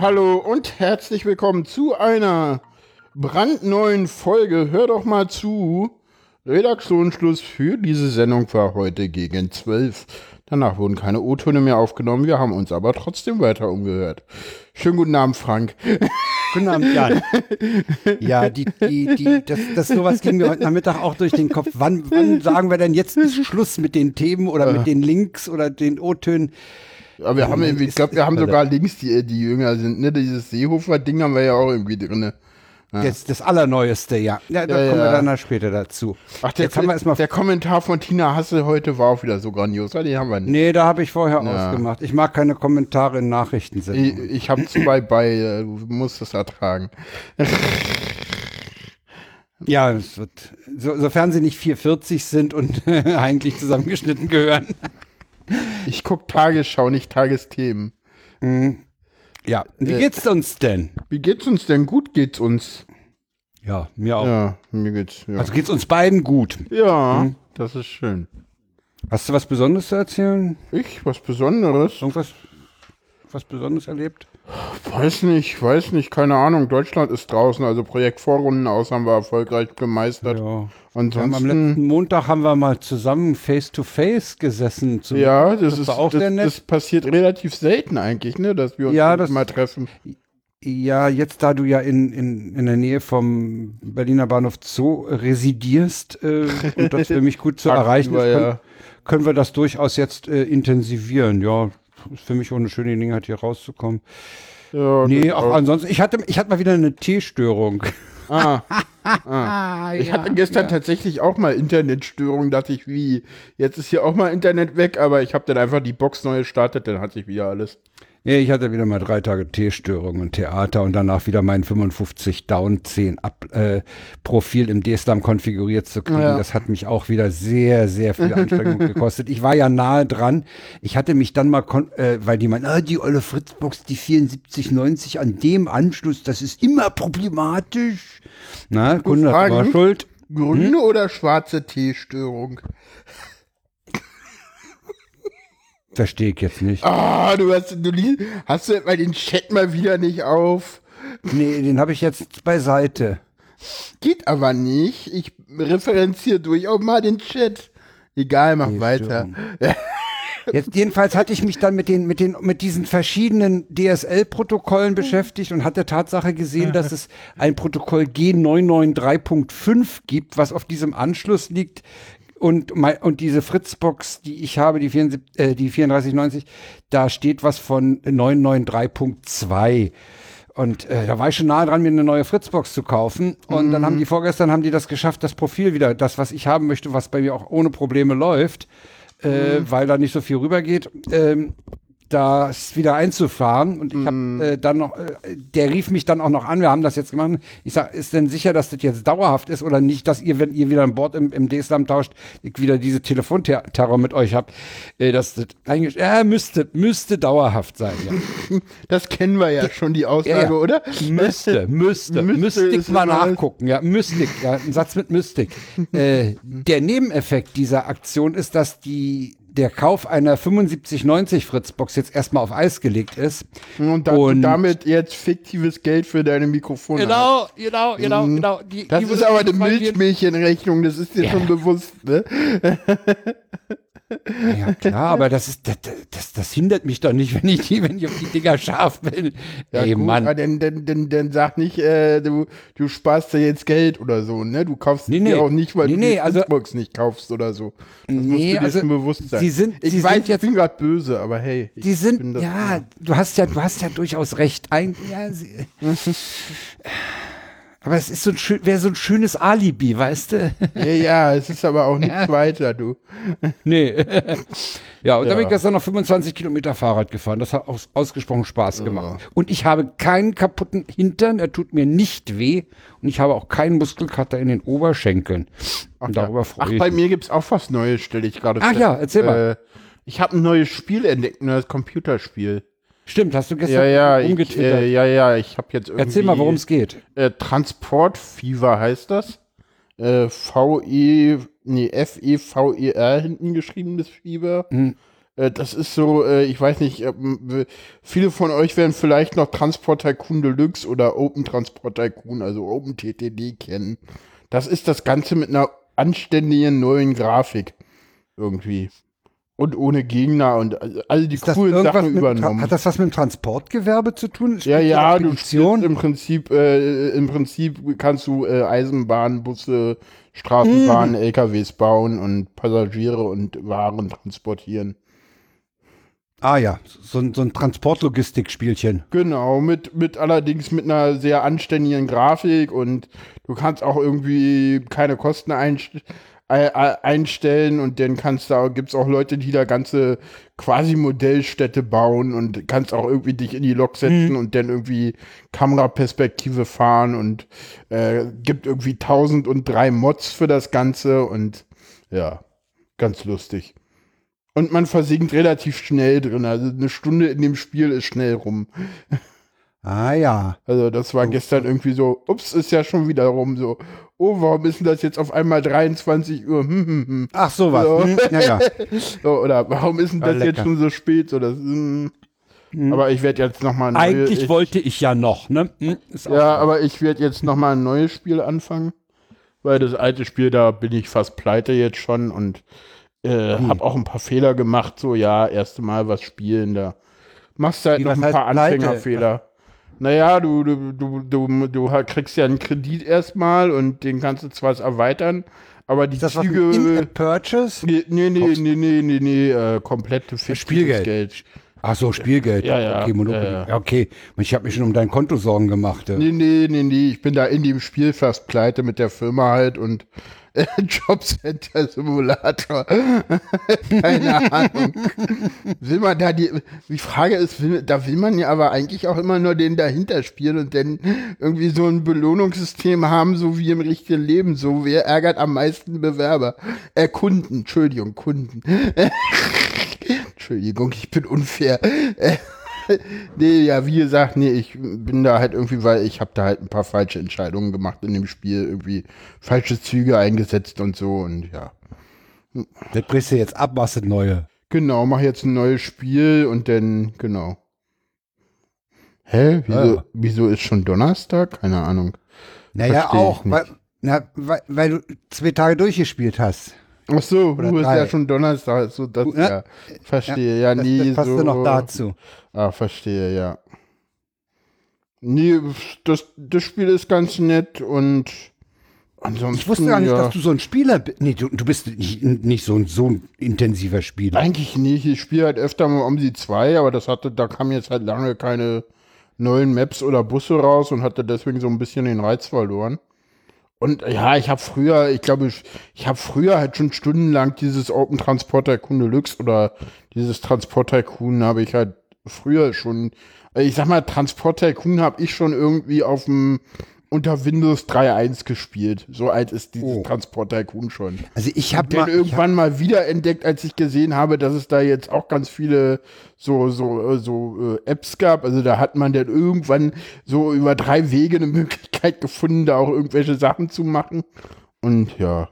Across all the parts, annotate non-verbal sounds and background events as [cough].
Hallo und herzlich willkommen zu einer brandneuen Folge. Hör doch mal zu. Redaktionsschluss für diese Sendung war heute gegen 12. Danach wurden keine O-Töne mehr aufgenommen. Wir haben uns aber trotzdem weiter umgehört. Schönen guten Abend, Frank. Guten Abend, Jan. [laughs] Ja, die, die, die, das, das sowas ging mir heute Nachmittag auch durch den Kopf. Wann, wann sagen wir denn jetzt Schluss mit den Themen oder mit den Links oder den O-Tönen? Aber wir haben irgendwie, ich glaube, wir haben sogar Links, die, die jünger sind. Ne? Dieses Seehofer-Ding haben wir ja auch irgendwie drin. Ja. Das, das Allerneueste, ja. Ja, da ja, kommen wir dann später dazu. Ach, der, Jetzt haben wir erstmal der Kommentar von Tina Hasse heute war auch wieder so grandios. Den haben wir nicht. Nee, da habe ich vorher ausgemacht. Ich mag keine Kommentare in Nachrichten. Ich, ich habe zwei bei, äh, du musst es ertragen. [laughs] Ja, es wird, so, sofern sie nicht 440 sind und [laughs] eigentlich zusammengeschnitten gehören. Ich gucke Tagesschau, nicht Tagesthemen. Mhm. Ja, wie äh, geht's uns denn? Wie geht's uns denn? Gut geht's uns. Ja, mir auch. Ja, mir geht's. Ja. Also geht's uns beiden gut. Ja, hm? das ist schön. Hast du was Besonderes zu erzählen? Ich? Was Besonderes? Irgendwas was Besonderes erlebt? Weiß nicht, weiß nicht, keine Ahnung. Deutschland ist draußen, also Projekt Vorrunden aus haben wir erfolgreich gemeistert. Ja. Ansonsten, am letzten Montag haben wir mal zusammen face to face gesessen. Zum, ja, das, das ist auch das, sehr nett. Das passiert relativ selten eigentlich, ne, dass wir uns ja, das, mal treffen. Ja, jetzt da du ja in, in, in der Nähe vom Berliner Bahnhof Zoo residierst äh, und das für mich gut zu erreichen ist, können, ja. können wir das durchaus jetzt äh, intensivieren. Ja, ist für mich auch eine schöne Gelegenheit, hier rauszukommen. Ja, nee, auch, ansonsten, ich hatte, ich hatte mal wieder eine T-Störung. Ah, ah. [laughs] Ich ja, hatte gestern ja. tatsächlich auch mal Internetstörung, dachte ich, wie, jetzt ist hier auch mal Internet weg, aber ich habe dann einfach die Box neu gestartet, dann hat sich wieder alles. Ich hatte wieder mal drei Tage T-Störung und Theater und danach wieder mein 55 Down 10 Up, äh, Profil im D-Slam konfiguriert zu kriegen. Ja. Das hat mich auch wieder sehr, sehr viel Anstrengung [laughs] gekostet. Ich war ja nahe dran. Ich hatte mich dann mal, äh, weil die meinen, ah, die olle Fritzbox, die 7490 an dem Anschluss, das ist immer problematisch. Na, Kunde war schuld. Grüne hm? oder schwarze T-Störung? Verstehe ich jetzt nicht. Ah, du hast, du hast du mal den Chat mal wieder nicht auf. Nee, den habe ich jetzt beiseite. Geht aber nicht. Ich referenziere durchaus mal den Chat. Egal, mach nee, weiter. Jetzt jedenfalls hatte ich mich dann mit den mit den mit diesen verschiedenen DSL-Protokollen beschäftigt und hatte Tatsache gesehen, dass es ein Protokoll G993.5 gibt, was auf diesem Anschluss liegt, und, und diese Fritzbox, die ich habe, die, 74, äh, die 3490, da steht was von 993.2. Und äh, da war ich schon nahe dran, mir eine neue Fritzbox zu kaufen. Und mhm. dann haben mhm. die vorgestern haben die das geschafft, das Profil wieder, das, was ich haben möchte, was bei mir auch ohne Probleme läuft, äh, mhm. weil da nicht so viel rübergeht, ähm, das wieder einzufahren. Und ich habe mm. äh, dann noch, äh, der rief mich dann auch noch an, wir haben das jetzt gemacht. Ich sage, ist denn sicher, dass das jetzt dauerhaft ist oder nicht, dass ihr, wenn ihr wieder an Bord im, im D-Slam tauscht, ich wieder diese Telefonterror mit euch habt, äh, dass das eigentlich, ja, müsste, müsste dauerhaft sein, ja. [laughs] Das kennen wir ja schon, die Aussage, ja, ja. oder? Müsste, [laughs] müsste, müsste Mystik mal nachgucken, ja, Mystik, ja, ein Satz mit Mystik. [laughs] äh, der Nebeneffekt dieser Aktion ist, dass die der Kauf einer 7590 Fritzbox jetzt erstmal auf Eis gelegt ist. Und, da, und damit jetzt fiktives Geld für deine Mikrofone. Genau, hast. genau, genau, mhm. genau. Die, das die ist aber eine Milchmädchenrechnung, das ist dir ja. schon bewusst, ne? [laughs] Ja, klar, aber das ist, das, das, das hindert mich doch nicht, [laughs] wenn ich die, wenn ich auf die Dinger scharf bin. Ja, Ey, gut, Mann. Dann, dann, dann, dann sag nicht, äh, du, du sparst dir jetzt Geld oder so, ne? Du kaufst nee, nee. auch nicht, weil nee, du die also, Xbox nicht kaufst oder so. Das nee, musst du dir also, bewusst sein. Sie sind, ich sie weiß, sind jetzt, ich bin gerade böse, aber hey. Die sind, ja, du hast ja, du hast ja durchaus recht. Ein, ja, sie, [laughs] Aber es ist so ein wäre so ein schönes Alibi, weißt du? Ja, ja, es ist aber auch nichts [laughs] weiter, du. Nee. [laughs] ja, und ja. dann bin ich gestern noch 25 Kilometer Fahrrad gefahren. Das hat aus, ausgesprochen Spaß gemacht. Ja. Und ich habe keinen kaputten Hintern, er tut mir nicht weh. Und ich habe auch keinen Muskelkater in den Oberschenkeln. Ach, und darüber ja. freue ich Ach, bei mir gibt's auch was Neues, stelle ich gerade fest. Ach ja, erzähl mal. Äh, ich habe ein neues Spiel entdeckt, ein neues Computerspiel. Stimmt, hast du gestern ja, ja, umgetwittert. Ich, äh, ja, ja, ich habe jetzt irgendwie... Erzähl mal, worum es geht. Äh, Transportfever heißt das. Äh, V-E, nee, F-E-V-E-R hinten geschrieben, das Fieber. Mhm. Äh, das ist so, äh, ich weiß nicht, ähm, viele von euch werden vielleicht noch Transport Tycoon Deluxe oder Open Transport Tycoon, also Open TTD kennen. Das ist das Ganze mit einer anständigen neuen Grafik irgendwie. Und ohne Gegner und all die Ist coolen Sachen übernommen. hat das was mit dem Transportgewerbe zu tun? Ja, Spielt ja, die du spielst im Prinzip, äh, im Prinzip kannst du äh, Eisenbahnen, Busse, Straßenbahnen, Mhm. LKWs bauen und Passagiere und Waren transportieren. Ah ja, so, ein- so ein Transportlogistikspielchen. Genau, mit, mit allerdings mit einer sehr anständigen Grafik und du kannst auch irgendwie keine Kosten einst äh, einstellen und dann kannst da gibt's auch Leute, die da ganze quasi Modellstädte bauen und kannst auch irgendwie dich in die Lok setzen und dann irgendwie Kameraperspektive fahren und äh, gibt irgendwie 1003 Mods für das Ganze und ja, ganz lustig. Und man versinkt relativ schnell drin. Also eine Stunde in dem Spiel ist schnell rum. Ah ja. Also das war gestern irgendwie so, ups, ist ja schon wieder rum. So, oh, warum ist denn das jetzt auf einmal 23 Uhr? Hm, hm, hm. Ach sowas. So. Hm, ja, ja. [laughs] So, oder warum ist denn das jetzt schon so spät? So, das, hm. Aber ich werde jetzt nochmal Eigentlich ich, wollte ich ja noch, ne? Hm, Ja, aber ich werde jetzt nochmal ein neues Spiel anfangen. Weil das alte Spiel, da bin ich fast pleite jetzt schon und äh, Hm. habe auch ein paar Fehler gemacht. So, ja, erste Mal was spielen, da machst du halt Wie, noch ein paar? Anfängerfehler. Naja, du, du, du, du, du kriegst ja einen Kredit erstmal und den kannst du zwar erweitern, aber die das Züge. Purchase? Nee, nee, nee, nee, nee, nee, nee, äh, komplette Spielgeld. Geld. Ach so, Spielgeld. Ja, ja, Okay, Monopoly. ja, ja. Okay. Ich habe mir schon um dein Konto Sorgen gemacht. Ja. Nee, nee, nee, nee, ich bin da in dem Spiel fast pleite mit der Firma halt und [laughs] Jobcenter Simulator. [laughs] Keine Ahnung. Will man da die, die Frage ist, will, da will man ja aber eigentlich auch immer nur den dahinter spielen und dann irgendwie so ein Belohnungssystem haben, so wie im richtigen Leben. So, wer ärgert am meisten Bewerber? Äh, Kunden, Entschuldigung, Kunden. [laughs] Entschuldigung, ich bin unfair. [laughs] Nee, ja, wie gesagt, nee, ich bin da halt irgendwie, weil ich habe da halt ein paar falsche Entscheidungen gemacht in dem Spiel, irgendwie falsche Züge eingesetzt und so und ja. Das brichst du jetzt ab, machst das neue. Genau, mach jetzt ein neues Spiel und dann, genau. Hä? Wieso, Ja. wieso ist schon Donnerstag? Keine Ahnung. Naja, Versteh auch, weil, na, weil, weil du zwei Tage durchgespielt hast. Ach so, Oder du ist drei. ja schon Donnerstag, so das, Ja. ja. Verstehe, ja, Das, nee, das passt so. ja noch dazu. Ah, verstehe, ja. Nee, das, das Spiel ist ganz nett und ansonsten. Ich wusste gar nicht, ja, dass du so ein Spieler bist. Nee, du, du bist nicht, nicht so, ein, so ein intensiver Spieler. Eigentlich nicht. Ich spiele halt öfter mal um die zwei, aber das hatte, da kamen jetzt halt lange keine neuen Maps oder Busse raus und hatte deswegen so ein bisschen den Reiz verloren. Und ja, ich habe früher, ich glaube, ich, ich habe früher halt schon stundenlang dieses Open Transport Tycoon Deluxe oder dieses Transport Tycoon habe ich halt früher schon, äh, ich sag mal, Transport Tycoon habe ich schon irgendwie auf dem unter Windows 3.1 gespielt. So alt ist dieses Oh. Transport Tycoon schon. Also ich habe Dann mal, ich hab, irgendwann mal wieder entdeckt, als ich gesehen habe, dass es da jetzt auch ganz viele so so äh, so äh, Apps gab. Also da hat man dann irgendwann so über drei Wege eine Möglichkeit gefunden, da auch irgendwelche Sachen zu machen. Und ja.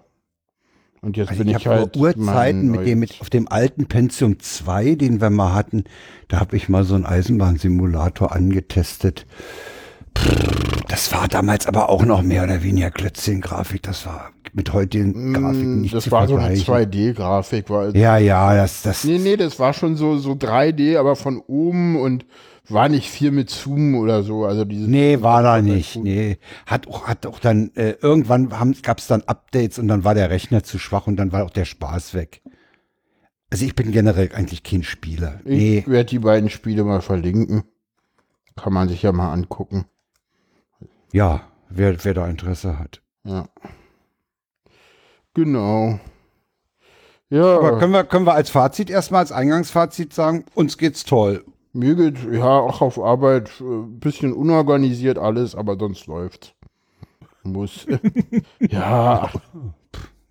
Und jetzt also bin ich ich, hab halt vor Urzeiten mit dem, mit, auf dem alten Pentium 2, den wir mal hatten, da habe ich mal so einen Eisenbahnsimulator angetestet. Das war damals aber auch noch mehr oder weniger Klötzchen-Grafik. Das war mit heutigen Grafiken Mm, nicht das zu war so eine vergleichen. 2D-Grafik, war Ja, ja, das, das, Nee, nee, das war schon so, so 3D, aber von oben und war nicht viel mit Zoom oder so. Also dieses Nee, war da nicht. Nee. Hat auch, hat auch dann, äh, irgendwann gab es dann Updates und dann war der Rechner zu schwach und dann war auch der Spaß weg. Also ich bin generell eigentlich kein Spieler. Ich Nee. werde die beiden Spiele mal verlinken. Kann man sich ja mal angucken. Ja, wer, wer da Interesse hat. Ja. Genau. Ja, Aber können wir, können wir als Fazit erstmal, als Eingangsfazit sagen, uns geht's toll. mir geht ja auch auf Arbeit ein bisschen unorganisiert alles, aber sonst läuft's. Muss. [laughs] ja,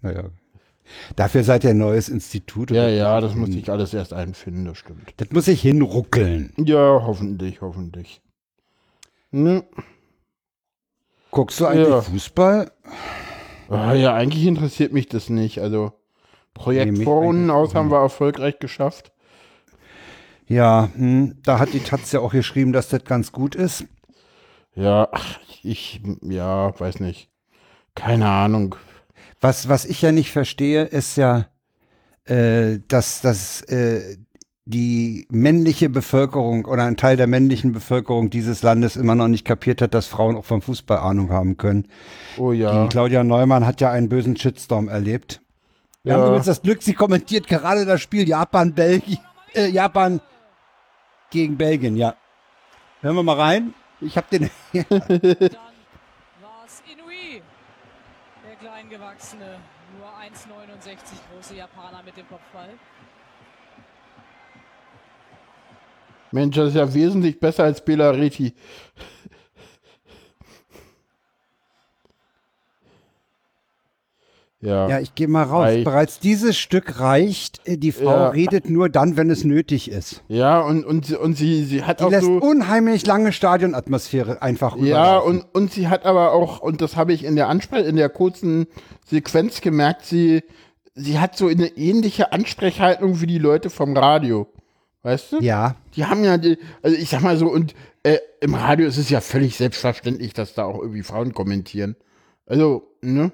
Naja. Dafür seid ihr ein neues Institut. ja, ja, das muss ich alles erst einfinden, das stimmt. Das muss ich hinruckeln. Ja, hoffentlich, hoffentlich. Ne? Guckst du eigentlich Ja. Fußball? Ah, ja, eigentlich interessiert mich das nicht. Also, Projekt Nee, Vorrunden aus haben wir erfolgreich geschafft. Ja, hm, da hat die Taz ja auch geschrieben, dass das ganz gut ist. Ja, ich, ja, weiß nicht. Keine Ahnung. Was, was ich ja nicht verstehe, ist ja, äh, dass, dass äh, die männliche Bevölkerung oder ein Teil der männlichen Bevölkerung dieses Landes immer noch nicht kapiert hat, dass Frauen auch vom Fußball Ahnung haben können. Oh ja. Die Claudia Neumann hat ja einen bösen Shitstorm erlebt. Wir Ja. haben übrigens das Glück, sie kommentiert gerade das Spiel Japan, Belgien, äh, Japan gegen Belgien, ja. Hören wir mal rein. Ich habe den. Dann war es Inui, der kleingewachsene, nur 1,69 große Japaner mit dem Kopfball. Mensch, das ist ja wesentlich besser als Belariti. Ja. Ja, ich gehe mal raus. Reicht. Bereits dieses Stück reicht. Äh, Die Frau Ja. redet nur dann, wenn es nötig ist. Ja, und, und, sie- und sie, sie hat Die auch lässt so. unheimlich lange Stadionatmosphäre einfach Ja, und, und sie hat aber auch, und das habe ich in der Anspre in der kurzen Sequenz gemerkt, sie, sie hat so eine ähnliche Ansprechhaltung wie die Leute vom Radio. Weißt du? Ja, Die haben ja, die, also ich sag mal so, und äh, im Radio ist es ja völlig selbstverständlich, dass da auch irgendwie Frauen kommentieren. Also, ne?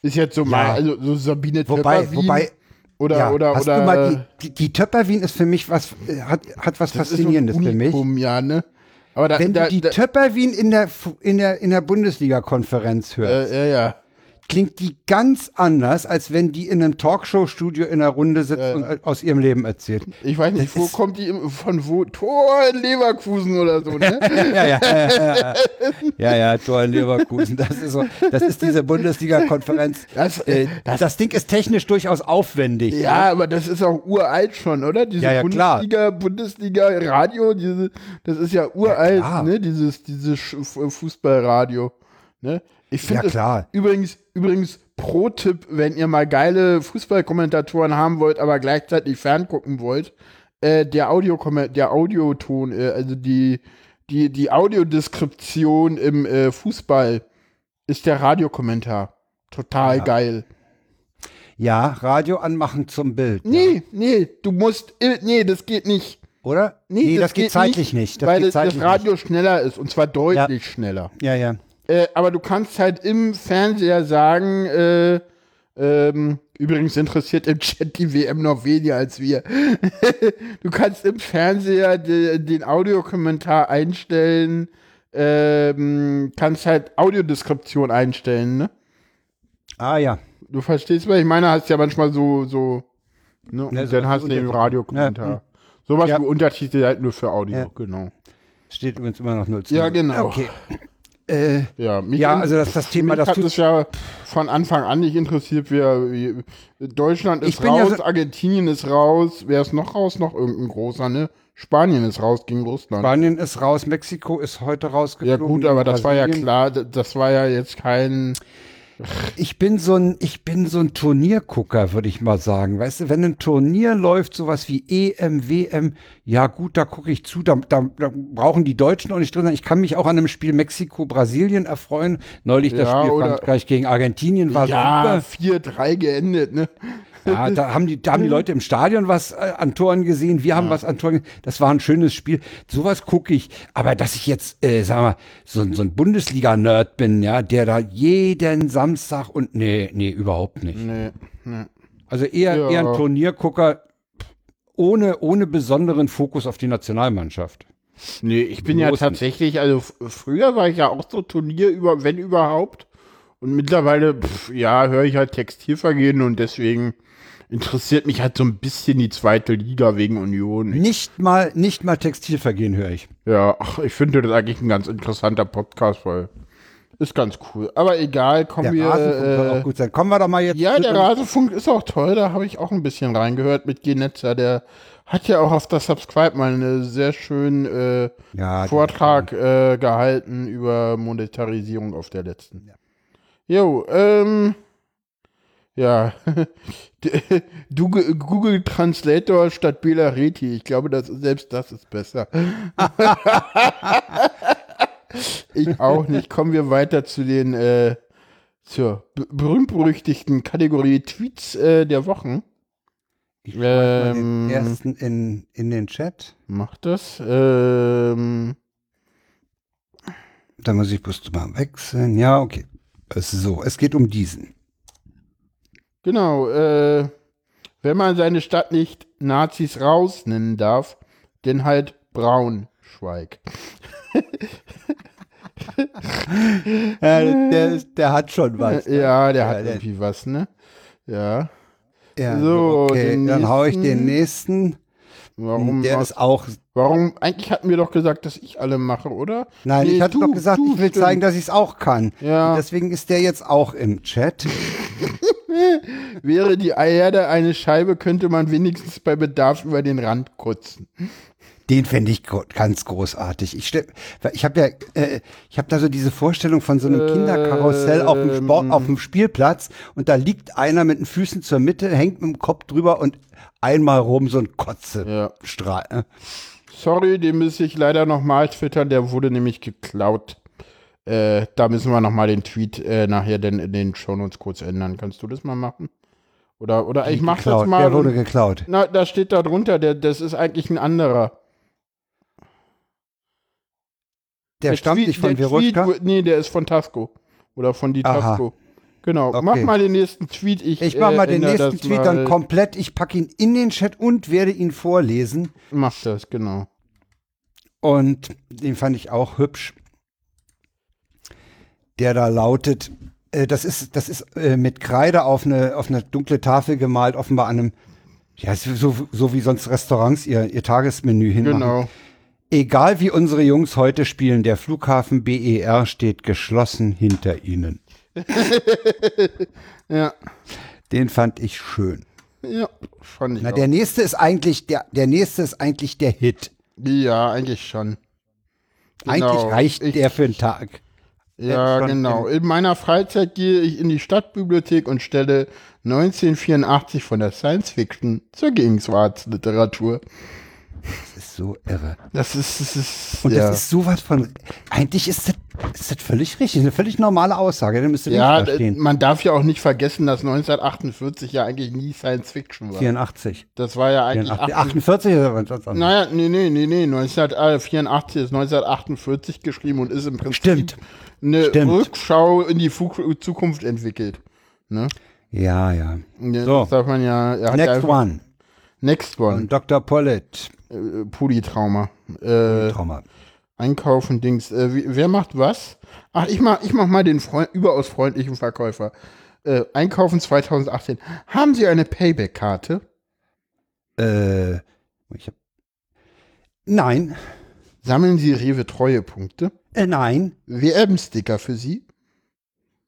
Ist jetzt so mal, also so Sabine wobei, Töpperwien wobei, oder, ja, oder, hast oder. du mal äh, die, die, die Töpperwien ist für mich was, äh, hat, hat was Faszinierendes für mich. Ja, ne? Aber da, Wenn da, du die da, Töpperwien in der, in der, in der Bundesliga-Konferenz hörst, äh, ja, ja. Klingt die ganz anders, als wenn die in einem Talkshow-Studio in der Runde sitzt und äh, aus ihrem Leben erzählt. Ich weiß nicht, Das wo kommt die, von wo? Tor in Leverkusen oder so, ne? [laughs] Ja, ja, ja, [laughs] ja, ja, ja, Tor in Leverkusen. Das ist so, das ist diese Bundesliga-Konferenz. Das- äh, das, Ding ist technisch durchaus aufwendig. Ja, aber das ist auch uralt schon, oder? Diese Ja, ja, klar. Bundesliga, Bundesliga Radio, diese, das ist ja uralt, ne? Dieses, dieses Fußballradio. Ne? Ich finde Ja, klar. übrigens, übrigens Pro-Tipp, wenn ihr mal geile Fußballkommentatoren haben wollt, aber gleichzeitig ferngucken wollt, äh, der Audio der Audioton, äh, also die, die, die Audiodeskription im äh, Fußball ist der Radiokommentar. Total geil. Ja, Radio anmachen zum Bild. Nee, nee, du musst, äh, nee, das geht nicht. Oder? Nee, das, geht zeitlich nicht. Das weil geht das, das zeitlich Radio schneller ist und zwar deutlich schneller. Nicht. Ja, ja. Äh, aber du kannst halt im Fernseher sagen, äh, ähm, übrigens interessiert im Chat die WM noch weniger als wir. [laughs] du kannst im Fernseher de, den Audiokommentar einstellen, ähm, kannst halt Audiodeskription einstellen, ne? Ah, ja. Du verstehst, was ich meine? Hast ja manchmal so, so, ne? Und Ja, so dann hast du den Radiokommentar. Ja, hm. Sowas Ja. wie Untertitel halt nur für Audio, Ja. genau. Steht übrigens immer noch 0 zu Ja, 0. genau. Okay. Äh, Ja, mich Ja, also das- das Thema, das hat es ja von Anfang an nicht interessiert. Wir, wir, Deutschland ist bin ja raus, so- Argentinien ist raus. Wer ist noch raus? Noch irgendein großer, ne? Spanien ist raus gegen Russland. Spanien ist raus, Mexiko ist heute ja rausgeflogen. gut, aber das war ja Brasilien. klar. Das war ja jetzt kein. Ich bin so ein, ich bin so ein Turniergucker, würde ich mal sagen. Weißt du, wenn ein Turnier läuft, sowas wie EM, WM, ja gut, da gucke ich zu, da, da, da brauchen die Deutschen auch nicht drin sein. Ich kann mich auch an einem Spiel Mexiko-Brasilien erfreuen. Neulich das Ja, Spiel oder- Frankreich gegen Argentinien war Ja, super. 4-3 geendet, ne? Ja, da haben die, da haben die Leute im Stadion was äh, an Toren gesehen, wir haben was an Toren gesehen. Das war ein schönes Spiel. Sowas gucke ich. Aber dass ich jetzt, äh, sag mal, so, ein- so ein Bundesliga-Nerd bin, ja, der da jeden Samstag und nee, nee, überhaupt nicht. Nee, nee. Also eher, Ja. eher ein Turniergucker ohne, ohne besonderen Fokus auf die Nationalmannschaft. Nee, ich bin ja Bloß nicht. tatsächlich, also früher war ich ja auch so Turnier über, wenn überhaupt. Und mittlerweile, pf, ja, höre ich halt Textilvergehen und deswegen interessiert mich halt so ein bisschen die zweite Liga wegen Union. Nicht mal, nicht mal Textilvergehen höre ich. Ja, ach, ich finde das eigentlich ein ganz interessanter Podcast, weil ist ganz cool. Aber egal, kommen Der wir. Rasenfunk soll Äh, auch gut sein. Kommen wir doch mal jetzt. ja, der Rasenfunk ist auch toll, da habe ich auch ein bisschen reingehört mit Genetzer. Der hat ja auch auf der Subscribe mal einen sehr schönen äh, Ja, Vortrag äh, gehalten über Monetarisierung auf der letzten. Jo, ähm, ja, [laughs] Google, Translator statt Bela Reti. Ich glaube, das, selbst das ist besser. [laughs] ich auch nicht. Kommen wir weiter zu den äh, zur be- berühmt-berüchtigten Kategorie Tweets äh, der Wochen. Ich schmeiß mal Ähm. den ersten in, in den Chat. Mach das. Ähm, Da muss ich bloß mal wechseln. Ja, okay. So, es geht um diesen. Genau. Äh, wenn man seine Stadt nicht Nazis raus nennen darf, denn halt Braunschweig. [laughs] Ja, der, der hat schon was. ne? Ja, der Ja, hat der- irgendwie was, ne? Ja. Ja, So, okay, dann hau ich den nächsten. Warum? Der ist auch. warum? Eigentlich hatten wir doch gesagt, dass ich alle mache, oder? Nein, Nee, ich hatte du, doch gesagt, ich will stimmt. zeigen, dass ich es auch kann. Ja. Und deswegen ist der jetzt auch im Chat. [laughs] [laughs] Wäre die Erde eine Scheibe, könnte man wenigstens bei Bedarf über den Rand kotzen. Den fände ich ganz großartig. Ich, ich habe ja, äh, ich habe da so diese Vorstellung von so einem Kinderkarussell auf dem, Sport, Ähm. auf dem Spielplatz und da liegt einer mit den Füßen zur Mitte, hängt mit dem Kopf drüber und einmal rum so ein Kotzestrahl. Ja. ne? Sorry, den müsste ich leider nochmal twittern, der wurde nämlich geklaut. Äh, da müssen wir nochmal den Tweet äh, nachher denn in den Shownotes kurz ändern. Kannst du das mal machen? Oder, oder ich mach das Geklaut. mal. Der wurde geklaut. Na, da steht da drunter, der, das ist eigentlich ein anderer. Der, stammt Tweet- nicht von der Veruschka. Tweet, nee, der ist von Tasco. Oder von die. Tasco. Genau. Okay. Mach mal den nächsten Tweet. Ich, Ich mache äh, mal den ändere nächsten das Tweet mal. dann komplett. Ich packe ihn in den Chat und werde ihn vorlesen. Mach das, genau. Und den fand ich auch hübsch. Der da lautet, äh, das ist, das ist äh, mit Kreide auf eine, auf eine dunkle Tafel gemalt, offenbar an einem, ja, so, so wie sonst Restaurants ihr, ihr Tagesmenü hinmachen. Genau. Egal wie unsere Jungs heute spielen, der Flughafen BER steht geschlossen hinter ihnen. [laughs] Ja. Den fand ich schön. Ja, fand ich Na, auch. der nächste ist eigentlich, der, der nächste ist eigentlich der Hit. Ja, eigentlich schon. Genau. Eigentlich reicht Ich- der für einen Tag. Ja, genau. In meiner Freizeit gehe ich in die Stadtbibliothek und stelle 1984 von der Science Fiction zur Gegenwartsliteratur. Das ist so irre. Das ist, das ist, Und ja. das ist sowas von. Eigentlich ist das, ist das völlig richtig, eine völlig normale Aussage. Dann müsste ja, nicht da d- stehen. man darf ja auch nicht vergessen, dass 1948 ja eigentlich nie Science Fiction war. 84. Das war ja eigentlich 84 48 48 ist aber was anderes. Naja, nee, nee, nee, nee. 1984 ist 1948 geschrieben und ist im Prinzip Stimmt. Eine Stimmt. Rückschau in die Fu Zukunft entwickelt. Ne? Ja, ja. Ja, So. Das darf man ja. Next one. Next one. Und Dr. Pollitt. äh, Pudi-Trauma. Äh, Trauma. einkaufen, Dings. Äh, wie, wer macht was? Ach, ich mach, ich mach mal den Freund, überaus freundlichen Verkäufer. Äh, einkaufen 2018. Haben Sie eine Payback-Karte? Äh, ich hab, nein. Sammeln Sie Rewe-Treuepunkte? Äh, nein. WM-Sticker für Sie?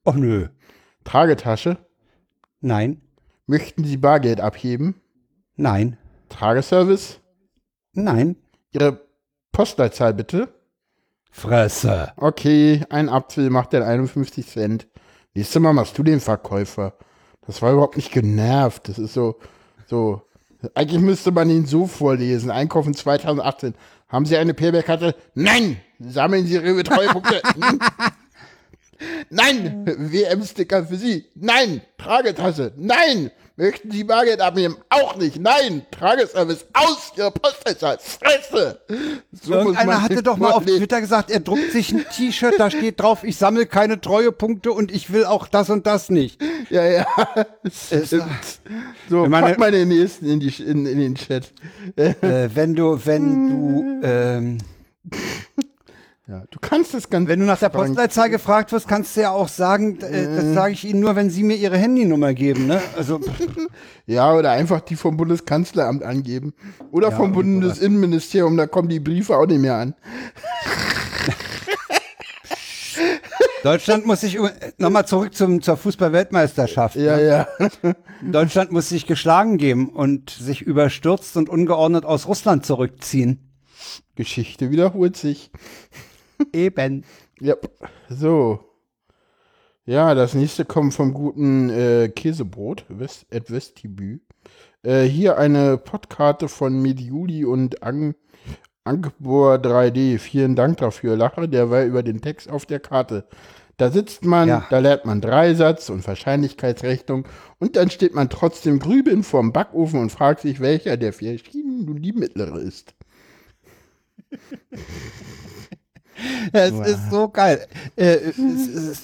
Oh, nö. Tragetasche? Nein. Möchten Sie Bargeld abheben? Nein. Trageservice? Nein. Ihre Postleitzahl bitte? Fresse. Okay, ein Apfel macht dann 51 Cent. Nächstes Mal machst du den Verkäufer. Das war überhaupt nicht genervt. Das ist so, so. Eigentlich müsste man ihn so vorlesen. Einkaufen 2018. Haben Sie eine Payback-Karte? Nein! Sammeln Sie Ihre Treuepunkte? [laughs] Nein! WM-Sticker für Sie? Nein! Tragetasse? Nein! Möchten Sie Bargeld abnehmen? Auch nicht! Nein! Trageservice aus Ihrer Postleitzahl! Fresse! So Irgendeiner man hatte doch mal auf vorlesen. Twitter gesagt, er druckt sich ein T-Shirt, da steht drauf, ich sammle keine Treuepunkte und ich will auch das und das nicht. Ja, ja. So, meine- pack mal den nächsten in, die, in, in den Chat. äh, wenn du, wenn du, ähm, [laughs] Ja, du kannst es ganz. wenn du nach der. Postleitzahl gefragt wirst, kannst du ja auch sagen, äh, das sage ich Ihnen nur, wenn Sie mir Ihre Handynummer geben, ne? Also, [laughs] Ja, oder einfach die vom Bundeskanzleramt angeben. Oder vom irgendwie Bundesinnenministerium, da kommen die Briefe auch nicht mehr an. Deutschland muss sich, nochmal zurück zum, zur Fußball-Weltmeisterschaft. Ja, ne? ja. [laughs] Deutschland muss sich geschlagen geben und sich überstürzt und ungeordnet aus Russland zurückziehen. Geschichte wiederholt sich. Eben. Ja. So. Ja, das nächste kommt vom guten äh, Käsebrot, West, at Westibü. Äh, hier eine Podkarte von Mediuli und Ang Ankbor 3D. Vielen Dank dafür. Lache derweil über den Text auf der Karte. Da sitzt man, Ja. da lernt man Dreisatz und Wahrscheinlichkeitsrechnung und dann steht man trotzdem grübelnd vorm Backofen und fragt sich, welcher der vier Schienen nun die mittlere ist. [laughs] [laughs] Es ist so geil. Äh,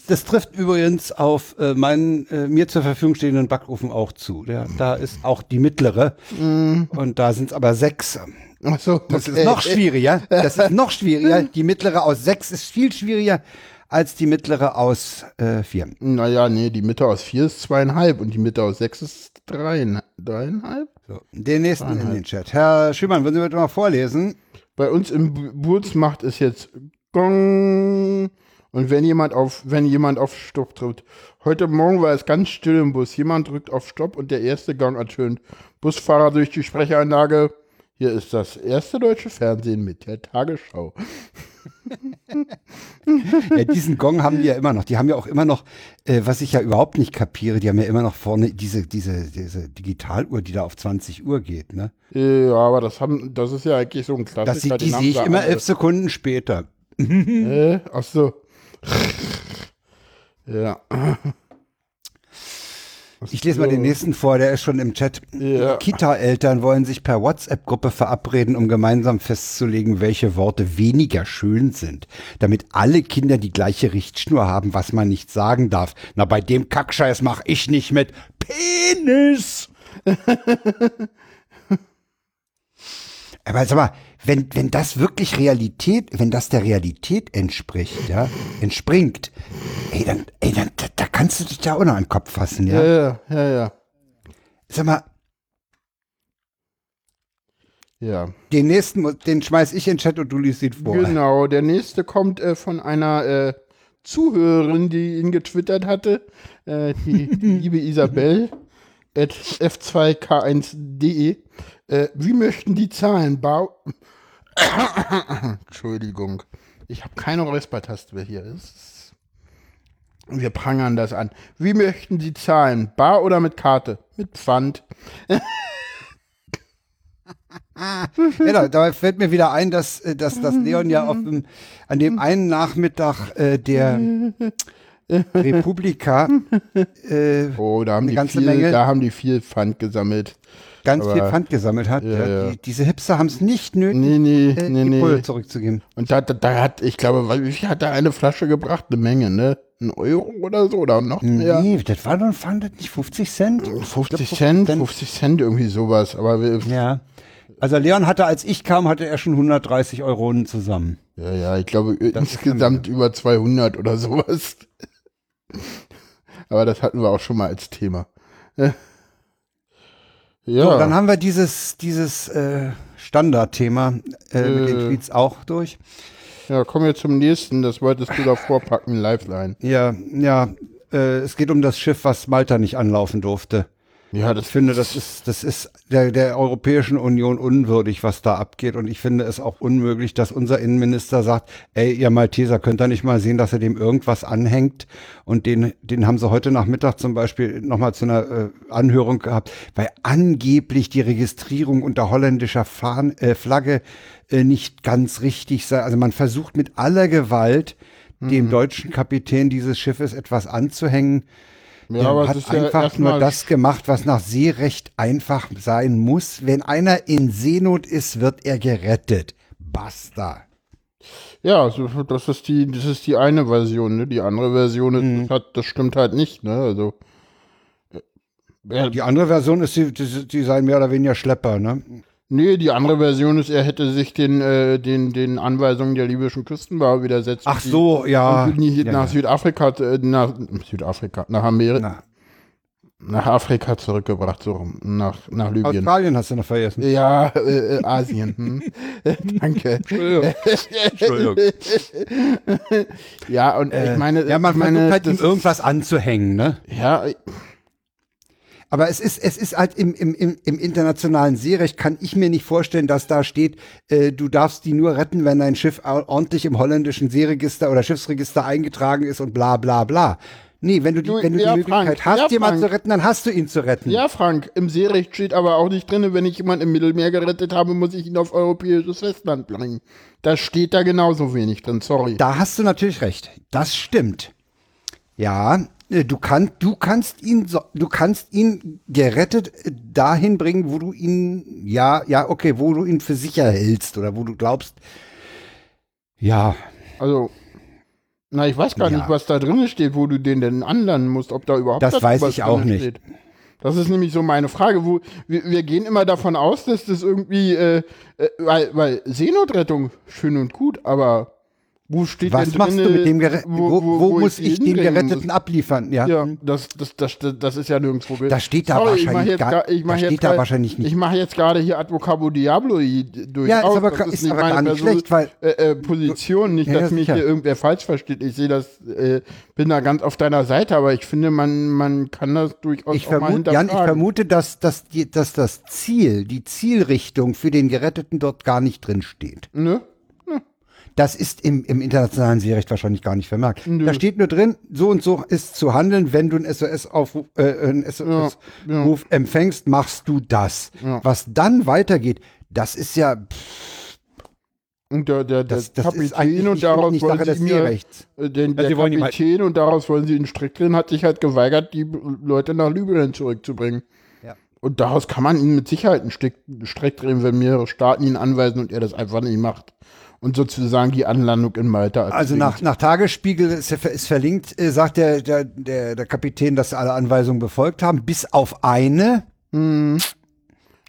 das trifft übrigens auf äh, meinen äh, mir zur Verfügung stehenden Backofen auch zu. Da ist auch die mittlere. Und da sind es aber sechs. Ach so, Das okay. ist noch schwieriger. Das ist noch schwieriger. [laughs] Die mittlere aus sechs ist viel schwieriger als die mittlere aus äh, vier. Naja, nee, die Mitte aus vier ist zweieinhalb und die Mitte aus sechs ist dreien, dreieinhalb. So, den nächsten in den Chat. Herr Schümann, würden Sie bitte mal vorlesen? Bei uns im Bu- Boots macht es jetzt Gong. Und wenn jemand auf, wenn jemand auf Stopp drückt. Heute Morgen war es ganz still im Bus. Jemand drückt auf Stopp und der erste Gang ertönt. Busfahrer durch die Sprecheranlage. Hier ist das erste deutsche Fernsehen mit der Tagesschau. [laughs] Ja, diesen Gong haben die ja immer noch. Die haben ja auch immer noch, äh, was ich ja überhaupt nicht kapiere, die haben ja immer noch vorne diese, diese, diese Digitaluhr, die da auf 20 Uhr geht, ne? Ja, aber das haben, das ist ja eigentlich so ein Klassiker. Das, die haben sehe ich immer elf Sekunden später. Äh, ach so. ja. Ich lese mal den nächsten vor, der ist schon im Chat. Ja. Kita-Eltern wollen sich per WhatsApp-Gruppe verabreden, um gemeinsam festzulegen, welche Worte weniger schön sind, damit alle Kinder die gleiche Richtschnur haben, was man nicht sagen darf. Na, bei dem Kackscheiß mach ich nicht mit. Penis! [laughs] Aber sag mal, wenn, wenn das wirklich Realität, wenn das der Realität entspricht, ja, entspringt, ey, dann, ey, dann, da, da kannst du dich da auch noch an den Kopf fassen, ja. Ja, ja, ja, ja. Sag mal, Ja. den nächsten, den schmeiß ich in den Chat und du liest ihn vor. Genau, der nächste kommt äh, von einer äh, Zuhörerin, die ihn getwittert hatte. Äh, die, die [laughs] liebe Isabel f2k1.de. Äh, wie möchten die Zahlen bau... [coughs] Entschuldigung. Ich habe keine Räuspertaste mehr hier. Ist- Wir prangern das an. Wie möchten Sie zahlen? Bar oder mit Karte? Mit Pfand. [laughs] Ja, da, fällt mir wieder ein, dass, äh, dass, dass Leon ja auf an dem einen Nachmittag äh, der Republika [laughs] äh, Oh, da haben, die ganze viel, Menge. da haben die viel Pfand gesammelt. ganz viel Aber- Pfand gesammelt hat. Ja, Ja. Die, diese Hipster haben es nicht nötig, Nee, nee, äh, nee, die nee. Pulle zurückzugeben. Und da, da, da hat, ich glaube, wie viel hat da eine Flasche gebracht? Eine Menge, ne? Ein Euro oder so oder noch mehr? Nee, das war doch, fand das nicht 50 Cent? 50 Cent, 50 Cent, irgendwie sowas. Aber wir, Ja. Also Leon hatte, als ich kam, hatte er schon 130 Euronen zusammen. ja, ja, ich glaube insgesamt über 200 oder sowas. Aber das hatten wir auch schon mal als Thema. Äh. Ja, So, dann haben wir dieses, dieses äh, Standardthema äh, mit den Äh. Tweets auch durch. ja, kommen wir zum nächsten. Das wolltest du davor packen, Lifeline. Ja, ja, äh, es geht um das Schiff, was Malta nicht anlaufen durfte. Ja, Ich das finde, das ist, das ist der, der Europäischen Union unwürdig, was da abgeht. Und ich finde es auch unmöglich, dass unser Innenminister sagt, ey, ihr Malteser könnt ihr nicht mal sehen, dass er dem irgendwas anhängt. Und den, den haben sie heute Nachmittag zum Beispiel nochmal zu einer äh, Anhörung gehabt, weil angeblich die Registrierung unter holländischer Fahn, äh, Flagge äh, nicht ganz richtig sei. Also man versucht mit aller Gewalt, dem deutschen Kapitän dieses Schiffes etwas anzuhängen. Ja, aber es hat einfach nur das gemacht, was nach Seerecht einfach sein muss. Wenn einer in Seenot ist, wird er gerettet. Basta. Ja, so, das ist die, das ist die eine Version, ne? Die andere Version ist, Mhm. das, hat, das stimmt halt nicht, ne? Also. äh, Die andere Version ist, die, die, die seien mehr oder weniger Schlepper, ne? Nee, die andere Version ist, er hätte sich den, äh, den, den Anweisungen der libyschen Küstenwache widersetzt. Ach Die- so, ja. Und nie ja, nach ja. Südafrika, äh, nach Südafrika, nach Amerika, Na, nach Afrika zurückgebracht, so rum, nach, nach Libyen. Australien hast du noch vergessen. Ja, äh, äh, Asien. Hm? [laughs] Danke. Entschuldigung. Ja, und ich meine, ja, man meine, versucht halt ihm irgendwas anzuhängen, ne? ja, Aber es ist, es ist halt im, im, im, internationalen Seerecht kann ich mir nicht vorstellen, dass da steht, äh, du darfst die nur retten, wenn dein Schiff ordentlich im holländischen Seeregister oder Schiffsregister eingetragen ist und bla bla bla. Nee, wenn du die, Du, wenn du ja, die Möglichkeit Frank, hast, ja, jemanden Frank. zu retten, dann hast du ihn zu retten. Ja, Frank, im Seerecht steht aber auch nicht drin, wenn ich jemanden im Mittelmeer gerettet habe, muss ich ihn auf europäisches Festland bringen. Das steht da genauso wenig drin, sorry. Da hast du natürlich recht. Das stimmt. Ja, du, kann, du, kannst ihn, du kannst ihn gerettet äh, dahin bringen, wo du ihn, ja, ja, okay, wo du ihn für sicher hältst oder wo du glaubst, ja, Also, na, ich weiß gar Ja. nicht, was da drin steht, wo du den denn anlernen musst, ob da überhaupt Das was weiß ich auch nicht. Steht. Das ist nämlich so meine Frage, wo wir, wir gehen immer davon aus, dass das irgendwie, äh, äh, weil, weil Seenotrettung schön und gut, aber wo steht was denn machst drinne, du mit dem Geretteten? Wo, wo, muss sie ich den hinbringen Geretteten muss? abliefern? Ja. Ja, das, das, das, das, das ist ja nirgendwo. ge- Das steht da Sorry, ich wahrscheinlich gar- ich mach steht da wahrscheinlich nicht. Ich mache jetzt gerade hier Advocabo Diablo durch. Ja, ist aber, ist aber gar nicht schlecht, weil äh, äh, Position, nicht, Ja, dass ja, mich sicher. hier irgendwer falsch versteht. Ich sehe das, äh, bin da ganz auf deiner Seite, aber ich finde, man, man kann das durchaus ich vermute, Jan, ich vermute, dass, dass, die, dass das Ziel, die Zielrichtung für den Geretteten dort gar nicht drin steht. Ne? Das ist im, im internationalen Seerecht wahrscheinlich gar nicht vermerkt. Nö. Da steht nur drin, so und so ist zu handeln, wenn du einen SOS-Aufruf äh, einen SOS ja. Ruf empfängst, machst du das. Ja. Was dann weitergeht, das ist ja, pff, Und der, der, der das, das ist Kapitän und daraus nicht wollen Sache des mir, Seerechts. äh, den, Ja, der halt- Kapitän und daraus wollen sie einen Strick drin, hat sich halt geweigert, die Leute nach Libyen zurückzubringen. Ja. Und daraus kann man ihn mit Sicherheit einen Strick, Strick drehen, wenn mehrere Staaten ihn anweisen und er das einfach nicht macht. Und sozusagen die Anlandung in Malta. Also nach, nach Tagesspiegel ist, ist verlinkt, äh, sagt der, der, der, der Kapitän, dass sie alle Anweisungen befolgt haben, bis auf eine. Hm.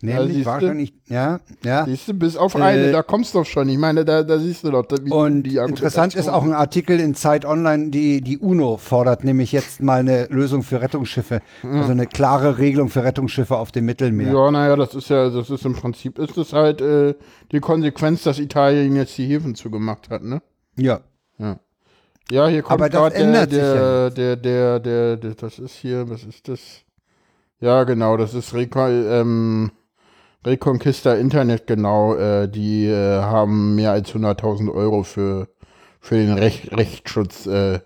Nämlich siehste. wahrscheinlich, ja, ja. Siehst du, bis auf Äh, eine, da kommst du doch schon. Ich meine, da, da siehst du doch. da- wie Und die interessant ist auch ein Artikel in Zeit Online, die, die UNO fordert nämlich jetzt mal eine Lösung für Rettungsschiffe. Also eine klare Regelung für Rettungsschiffe auf dem Mittelmeer. Ja, naja, das ist ja, das ist im Prinzip, ist das halt äh, die Konsequenz, dass Italien jetzt die Häfen zugemacht hat, ne? Ja. Ja, hier kommt gerade der, ändert sich der, ja der, der, der, der, das ist hier, was ist das? Ja, genau, das ist Reco ähm, Reconquista Internet, genau, äh, die äh, haben mehr als 100.000 Euro für, für den Recht, Rechtsschutz äh,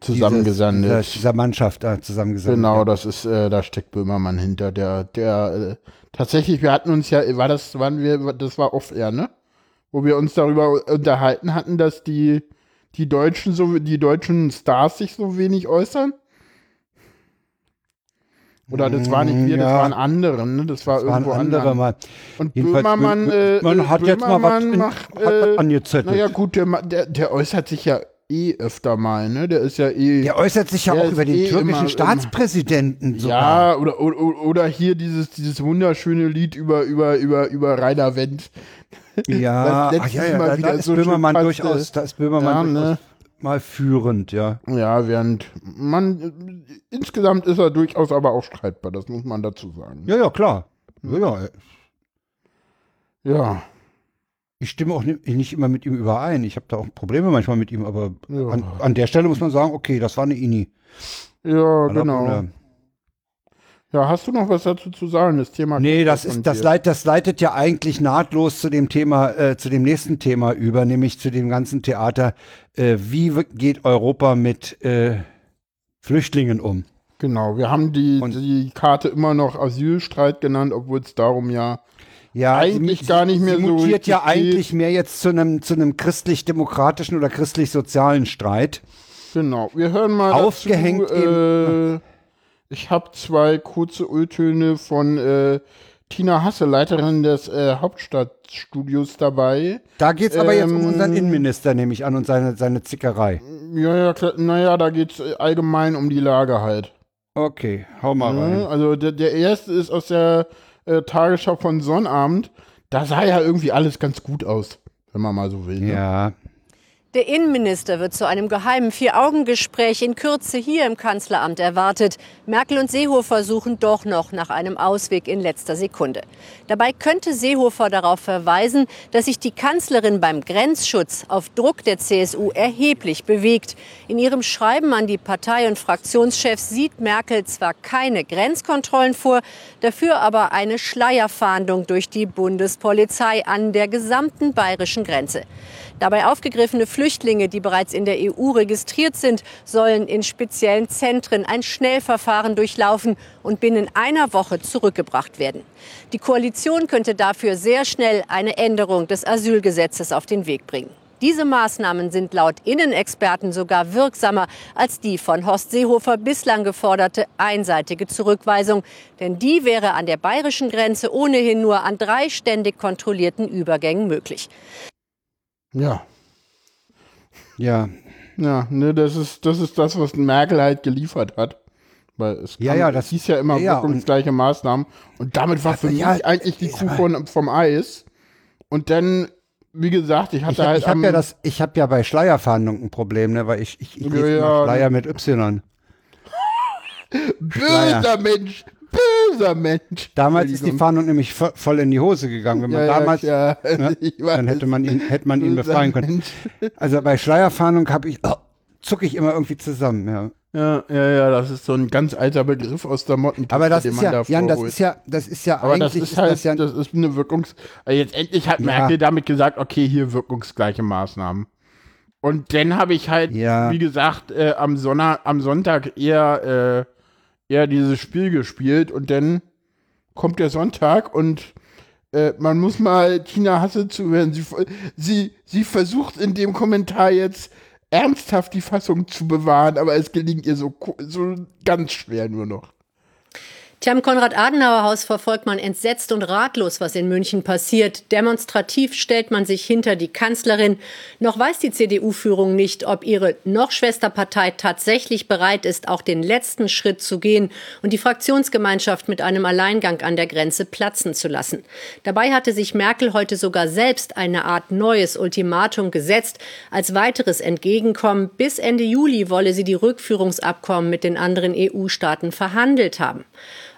zusammengesandet. Dieser, dieser Mannschaft da zusammengesandt. Genau, Ja. das ist, äh, da steckt Böhmermann hinter, der, der, äh, tatsächlich, wir hatten uns ja, war das, waren wir, das war off-air, ne? Wo wir uns darüber unterhalten hatten, dass die, die Deutschen so, die deutschen Stars sich so wenig äußern. Oder das war nicht wir, das Ja. waren andere, ne? Das war Das irgendwo andere mal. Und Jedenfalls, Böhmermann, Bö- äh, man hat jetzt mal was, Böhmermann in, macht, hat was äh, angezettelt. naja, gut, der, der, der äußert sich ja eh öfter mal, ne? Der ist ja eh. Der äußert sich ja auch über den eh türkischen immer- Staatspräsidenten sogar. Ja, oder, oder, oder hier dieses, dieses wunderschöne Lied über, über, über, über Rainer Wendt. Ja, [laughs] Das ach ja, ja Mal da, wieder da ist so Böhmermann durchaus, da ist Böhmermann Ja, durchaus ne? Mal führend, ja. Ja, während man, insgesamt ist er durchaus aber auch streitbar, das muss man dazu sagen. Ja, ja, klar. Ja, ja. Ja, Ich stimme auch nicht, immer mit ihm überein. Ich habe da auch Probleme manchmal mit ihm, aber Ja. an, an der Stelle muss man sagen, okay, das war eine Ini. ja, Aller genau. Runde. Ja, hast du noch was dazu zu sagen? Das Thema. Nee, das ist, das, leit, das leitet ja eigentlich nahtlos zu dem Thema, äh, zu dem nächsten Thema über, nämlich zu dem ganzen Theater. Äh, wie geht Europa mit äh, Flüchtlingen um? Genau, wir haben die, Und- die Karte immer noch Asylstreit genannt, obwohl es darum ja. Ja, Eigentlich sie- gar nicht mehr sie so mutiert ja geht. eigentlich mehr jetzt zu einem zu einem christlich-demokratischen oder christlich-sozialen Streit. Genau, wir hören mal. Aufgehängt dazu, äh, ich habe zwei kurze Öltöne von äh, Tina Hasse, Leiterin des äh, Hauptstadtstudios dabei. Da geht's aber jetzt um Ähm, unseren Innenminister nämlich an und seine, seine Zickerei. Ja, ja, klar, naja, da geht es allgemein um die Lage halt. Okay, hau mal Ne? rein. Also der, der erste ist aus der äh, Tagesschau von Sonnabend. Da sah ja irgendwie alles ganz gut aus, wenn man mal so will. Ne? Ja. Der Innenminister wird zu einem geheimen Vier-Augen-Gespräch in Kürze hier im Kanzleramt erwartet. Merkel und Seehofer suchen doch noch nach einem Ausweg in letzter Sekunde. Dabei könnte Seehofer darauf verweisen, dass sich die Kanzlerin beim Grenzschutz auf Druck der CSU erheblich bewegt. In ihrem Schreiben an die Partei- und Fraktionschefs sieht Merkel zwar keine Grenzkontrollen vor, dafür aber eine Schleierfahndung durch die Bundespolizei an der gesamten bayerischen Grenze. Dabei aufgegriffene Flüchtlinge, die bereits in der EU registriert sind, sollen in speziellen Zentren ein Schnellverfahren durchlaufen und binnen einer Woche zurückgebracht werden. Die Koalition könnte dafür sehr schnell eine Änderung des Asylgesetzes auf den Weg bringen. Diese Maßnahmen sind laut Innenexperten sogar wirksamer als die von Horst Seehofer bislang geforderte einseitige Zurückweisung. Denn die wäre an der bayerischen Grenze ohnehin nur an drei ständig kontrollierten Übergängen möglich. Ja, Ja, ja, ne, das ist, das ist das, was Merkel halt geliefert hat. Weil es Ja, ja, das- hieß ja immer ja, wirkungsgleiche Maßnahmen. Und damit war für Ja, mich eigentlich die ich Kuh von, vom Eis. Und dann, wie gesagt, ich hatte ich habe halt hab am, ja das, ich habe ja bei Schleierfahndung ein Problem, ne, weil ich ich, ich ja. Schleier mit Y. [laughs] böser Mensch, böser Mensch. Damals ist die. Fahndung nämlich vo- voll in die Hose gegangen. Wenn man ja, damals, ja, ja, ne, [laughs] dann hätte man ihn, hätte man ihn befreien können. [laughs] Also bei Schleierfahndung habe ich, oh, zucke ich immer irgendwie zusammen. Ja. Ja, ja, ja, das ist so ein ganz alter Begriff aus der Mottenkiste, Aber das den ist man ja, da Jan, das ist ja, das ist ja Aber das eigentlich ist halt, das ja, das ist eine Wirkungs... Also jetzt endlich hat Ja. Merkel damit gesagt, okay, hier wirkungsgleiche Maßnahmen. Und dann habe ich halt, Ja. wie gesagt, äh, am, Sonner, am Sonntag eher, äh, eher dieses Spiel gespielt und dann kommt der Sonntag und äh, man muss mal Tina Hasse zuhören. Sie, sie, sie versucht in dem Kommentar jetzt ernsthaft die Fassung zu bewahren, aber es gelingt ihr so, so ganz schwer nur noch. Tja, im Konrad-Adenauer-Haus verfolgt man entsetzt und ratlos, was in München passiert. Demonstrativ stellt man sich hinter die Kanzlerin. Noch weiß die CDU-Führung nicht, ob ihre noch Schwesterpartei tatsächlich bereit ist, auch den letzten Schritt zu gehen und die Fraktionsgemeinschaft mit einem Alleingang an der Grenze platzen zu lassen. Dabei hatte sich Merkel heute sogar selbst eine Art neues Ultimatum gesetzt. Als weiteres Entgegenkommen, bis Ende Juli wolle sie die Rückführungsabkommen mit den anderen EU-Staaten verhandelt haben.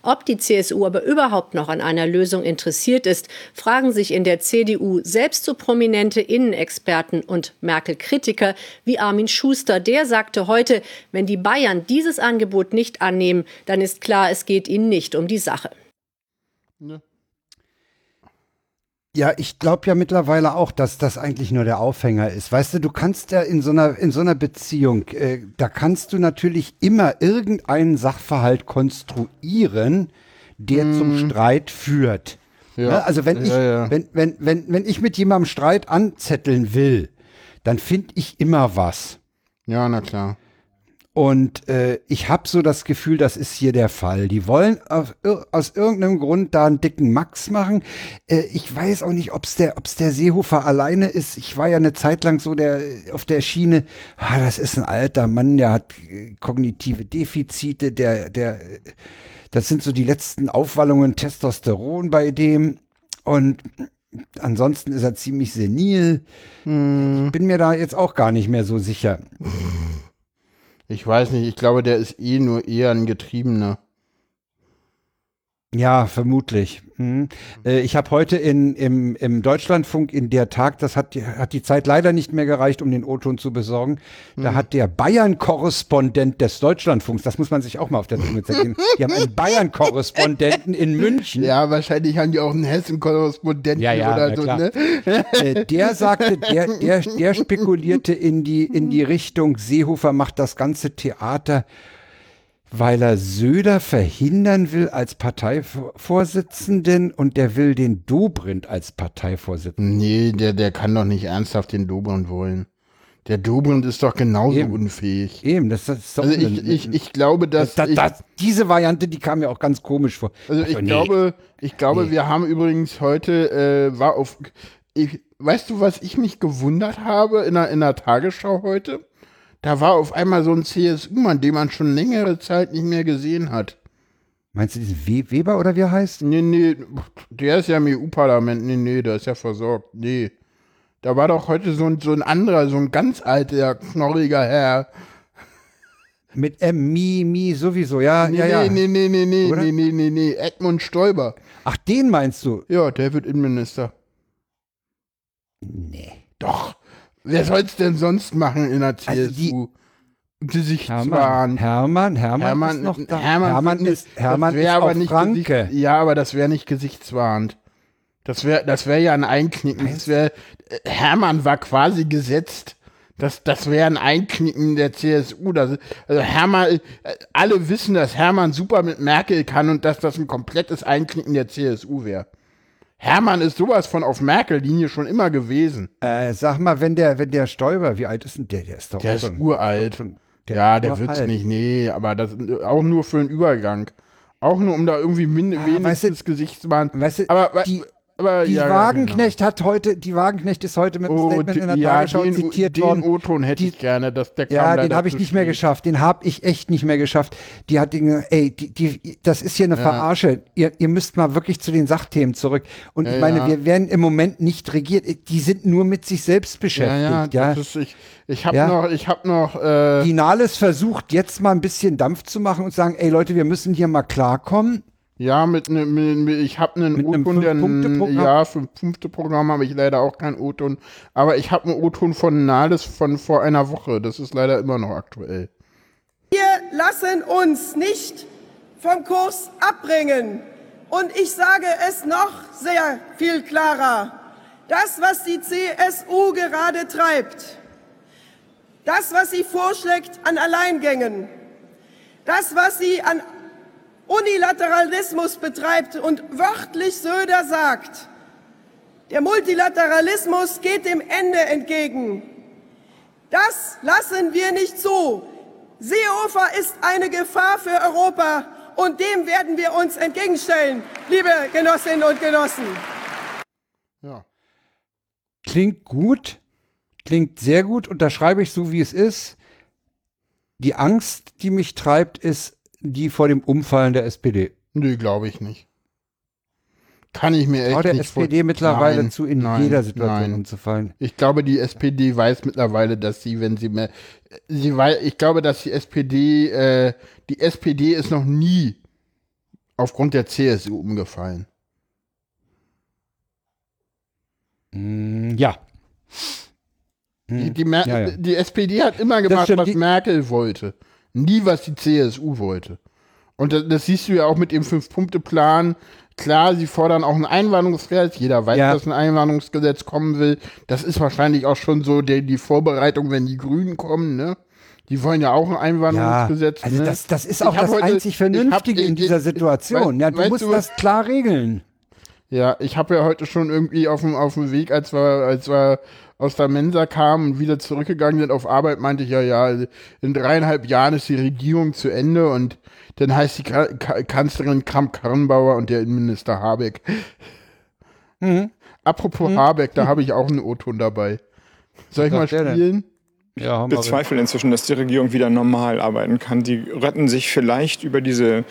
Ob die CSU aber überhaupt noch an einer Lösung interessiert ist, fragen sich in der CDU selbst so prominente Innenexperten und Merkel-Kritiker wie Armin Schuster. Der sagte heute, wenn die Bayern dieses Angebot nicht annehmen, dann ist klar, es geht ihnen nicht um die Sache. Ja, ich glaube ja mittlerweile auch, dass das eigentlich nur der Aufhänger ist. Weißt du, du kannst ja in so einer, in so einer Beziehung, äh, da kannst du natürlich immer irgendeinen Sachverhalt konstruieren, der zum Streit führt. Ja. Ne? Also wenn Ja, ich, ja. Wenn, wenn, wenn, wenn ich mit jemandem Streit anzetteln will, dann finde ich immer was. Ja, na klar. Und äh, ich habe so das Gefühl, das ist hier der Fall. Die wollen auf, aus irgendeinem Grund da einen dicken Max machen. Äh, ich weiß auch nicht, ob es der, ob's der Seehofer alleine ist. Ich war ja eine Zeit lang so der auf der Schiene. Ah, das ist ein alter Mann, der hat äh, kognitive Defizite. Der, der, das sind so die letzten Aufwallungen Testosteron bei dem. Und ansonsten ist er ziemlich senil. Ich bin mir da jetzt auch gar nicht mehr so sicher. Ich weiß nicht, ich glaube, der ist eh nur eher ein Getriebener. Ja, vermutlich. Mhm. Äh, ich habe heute in, im, im Deutschlandfunk in der Tag, das hat, die- hat die Zeit leider nicht mehr gereicht, um den O-Ton zu besorgen, da hat der Bayern-Korrespondent des Deutschlandfunks, das muss man sich auch mal auf der Zunge zergehen, [laughs] die haben einen Bayern-Korrespondenten in München, Ja, wahrscheinlich haben die auch einen Hessen-Korrespondenten Ja, ja, oder so, klar. ne? äh, der sagte, der, der, der spekulierte in die, in die Richtung, Seehofer macht das ganze Theater, weil er Söder verhindern will als Parteivorsitzenden und der will den Dobrindt als Parteivorsitzenden. Nee, der, der kann doch nicht ernsthaft den Dobrindt wollen. Der Dobrindt ist doch genauso Eben. unfähig. Eben, das, das ist doch Also ich, ich, ich glaube, dass das, das, diese Variante, die kam mir auch ganz komisch vor. also ich nee. glaube, ich glaube, Nee. wir haben übrigens heute äh, war auf ich, weißt du, was ich mich gewundert habe in der, in der Tagesschau heute? Da war auf einmal so ein CSU-Mann, den man schon längere Zeit nicht mehr gesehen hat. Meinst du diesen We Weber oder wie er heißt? Nee, nee, der ist ja im EU-Parlament. Nee, nee, der ist ja versorgt. Nee. Da war doch heute so ein, so ein anderer, so ein ganz alter, knorriger Herr. Mit M, Mi, Mi, sowieso, ja, Nee, ja, ja. nee, nee, nee, nee, Oder? nee, nee, nee, nee, Edmund Stoiber. Ach, den meinst du? Ja, der wird Innenminister. Nee. Doch. Wer soll's denn sonst machen in der Also die- CSU? Gesicht Hermann, Hermann, Hermann, Hermann, ist noch da. Hermann, Hermann ist, Hermann das ist aber nicht Franke. Gesicht, ja, aber das wäre nicht gesichtswahrend. Das wäre das wär ja ein Einknicken. Das wär, Hermann war quasi gesetzt. Das, das wäre ein Einknicken der CSU. Das, also Hermann, äh, alle wissen, dass Hermann super mit Merkel kann und dass das ein komplettes Einknicken der CSU wäre. Hermann ist sowas von auf Merkel-Linie schon immer gewesen. Äh, sag mal, wenn der, wenn der Stoiber, wie alt ist denn der? Der ist doch Der ist uralt. schon- der ja, ist der wird's nicht, nee, aber das auch nur für einen Übergang. Auch nur, um da irgendwie min Ah, wenigstens weißt du- Gesicht zu machen. Weißt du, aber, die- aber Die ja, ja, Wagenknecht hat heute, die Wagenknecht ist heute mit genau. Oh, Statement in der ja, Tagesschau den, zitiert den worden. O-Ton hätte Die- ich gerne. Dass der kam Ja, den habe ich nicht mehr geschafft. Den habe ich echt nicht mehr geschafft. Die hat den, ey, die, die, das ist hier eine Verarsche. Ihr, ihr müsst mal wirklich zu den Sachthemen zurück. Und Ja, ich meine, ja. wir werden im Moment nicht regiert. Die sind nur mit sich selbst Ja, beschäftigt. ja, Ja, ist, ich, ich habe Ja. noch, ich habe noch, äh, Die Nahles versucht jetzt mal ein bisschen Dampf zu machen und sagen, ey Leute, wir müssen hier mal klarkommen. Ja, mit, ne, mit, mit ich habe einen O-Ton, der Fünf-Punkte-Programm? ja, für fünfte Programm habe ich leider auch keinen O-Ton, aber ich habe einen O-Ton von Nahles von vor einer Woche. Das ist leider immer noch aktuell. Wir lassen uns nicht vom Kurs abbringen. Und ich sage es noch sehr viel klarer. Das, was die CSU gerade treibt, das, was sie vorschlägt an Alleingängen, das, was sie an Unilateralismus betreibt und wörtlich Söder sagt, der Multilateralismus geht dem Ende entgegen. Das lassen wir nicht zu. Seehofer ist eine Gefahr für Europa und dem werden wir uns entgegenstellen, liebe Genossinnen und Genossen. Ja. Klingt gut, klingt sehr gut, unterschreibe ich so, wie es ist. Die Angst, die mich treibt, ist die vor dem Umfallen der SPD. Nee, glaube ich nicht. Kann ich mir echt Traut der nicht SPD mittlerweile Nein, zu, in nein, jeder Situation nein. umzufallen. Ich glaube, die SPD weiß mittlerweile, dass sie, wenn sie mehr, sie weiß, ich glaube, dass die SPD, äh, die SPD ist noch nie aufgrund der CSU umgefallen. Mm, ja. Die, die, Mer Ja, ja. die SPD hat immer gemacht, was die- Merkel wollte. Nie, was die CSU wollte. Und das, das siehst du ja auch mit dem Fünf-Punkte-Plan. Klar, sie fordern auch ein Einwanderungsgesetz. Jeder weiß, Ja. dass ein Einwanderungsgesetz kommen will. Das ist wahrscheinlich auch schon so der, die Vorbereitung, wenn die Grünen kommen, ne? Die wollen ja auch ein Ja, Einwanderungsgesetz. also ne? das, das ist auch das heute- einzig ich hab- Vernünftige in dieser Situation. Ja, du musst du, das klar regeln. Ja, ich habe ja heute schon irgendwie auf dem, auf dem Weg, als wir, als wir aus der Mensa kamen und wieder zurückgegangen sind auf Arbeit, meinte ich ja, ja, in dreieinhalb Jahren ist die Regierung zu Ende und dann heißt die Ka Ka Kanzlerin Kramp-Karrenbauer und der Innenminister Habeck. Mhm. Apropos Habeck, da habe ich auch einen O-Ton dabei. Soll ich mal spielen? Ja, haben bezweifle inzwischen, dass die Regierung wieder normal arbeiten kann. Die retten sich vielleicht über diese,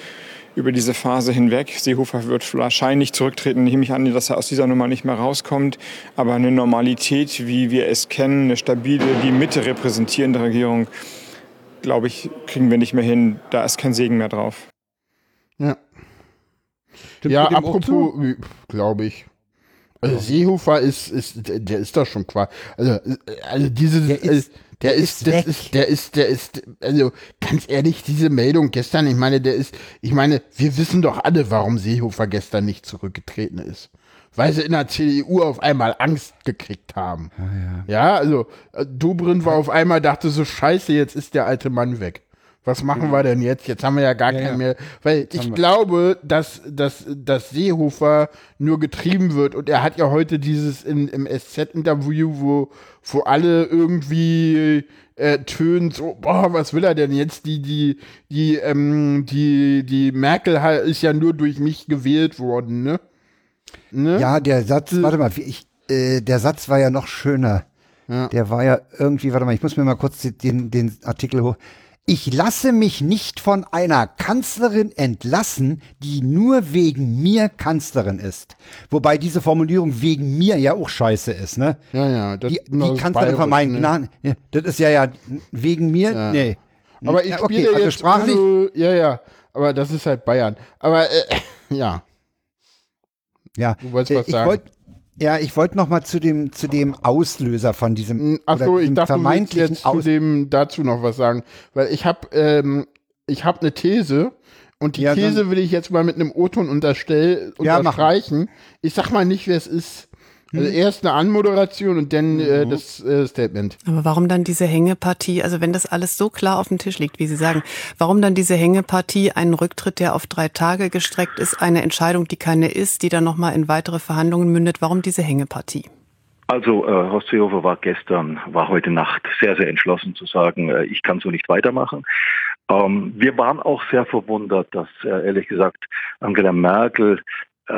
über diese Phase hinweg. Seehofer wird wahrscheinlich zurücktreten, nehme ich an, dass er aus dieser Nummer nicht mehr rauskommt. Aber eine Normalität, wie wir es kennen, eine stabile, die Mitte repräsentierende Regierung, glaube ich, kriegen wir nicht mehr hin. Da ist kein Segen mehr drauf. Ja. Stimmt ja, apropos, glaube ich. Also Seehofer ist, ist, der- ist doch schon quasi. Also, äh, also dieses, Der äh, ist- der ist, ist weg. ist, der ist, der ist, also ganz ehrlich, diese Meldung gestern, ich meine, der ist, ich meine, wir wissen doch alle, warum Seehofer gestern nicht zurückgetreten ist. Weil sie in der CDU auf einmal Angst gekriegt haben. Ja, also äh, Dobrindt war auf einmal, dachte so, scheiße, jetzt ist der alte Mann weg. Was machen wir denn jetzt? Jetzt haben wir ja gar Ja, keinen ja. mehr. Weil ich glaube, dass, dass, dass Seehofer nur getrieben wird. Und er hat ja heute dieses in, im SZ-Interview, wo, wo alle irgendwie äh, tönen, so, boah, was will er denn jetzt? Die, die, die, ähm, die, die Merkel ist ja nur durch mich gewählt worden, ne? ne? Ja, der Satz, warte mal, ich, äh, der Satz war ja noch schöner. Ja. Der war ja irgendwie, warte mal, ich muss mir mal kurz den, den Artikel hoch. Ich lasse mich nicht von einer Kanzlerin entlassen, die nur wegen mir Kanzlerin ist. Wobei diese Formulierung wegen mir ja auch scheiße ist, ne? Ja, ja. Das, Die, die ist Kanzlerin von meinen ne? Gnaden, ja, das ist ja ja wegen mir, nee. Aber ich Ja, spiele okay, also jetzt sprachlich, Also, ja, ja. Aber das ist halt Bayern. Aber äh, [laughs] ja. ja. Du wolltest Äh, was ich sagen. wollt, ja, ich wollte noch mal zu dem, zu dem Auslöser von diesem, Achso, oder ich diesem dachte, du vermeintlichen jetzt zu dem dazu noch was sagen. Weil ich habe ähm, ich hab eine These und die Ja, These will ich jetzt mal mit einem O-Ton unterstell, Ja, unterstreichen. ich sag mal nicht, wer es ist. Also erst eine Anmoderation und dann äh, Mhm. das äh, Statement. Aber warum dann diese Hängepartie, also wenn das alles so klar auf dem Tisch liegt, wie Sie sagen, warum dann diese Hängepartie, einen Rücktritt, der auf drei Tage gestreckt ist, eine Entscheidung, die keine ist, die dann nochmal in weitere Verhandlungen mündet, warum diese Hängepartie? Also äh, Horst Seehofer war gestern, war heute Nacht sehr, sehr entschlossen zu sagen, äh, ich kann so nicht weitermachen. Ähm, wir waren auch sehr verwundert, dass äh, ehrlich gesagt Angela Merkel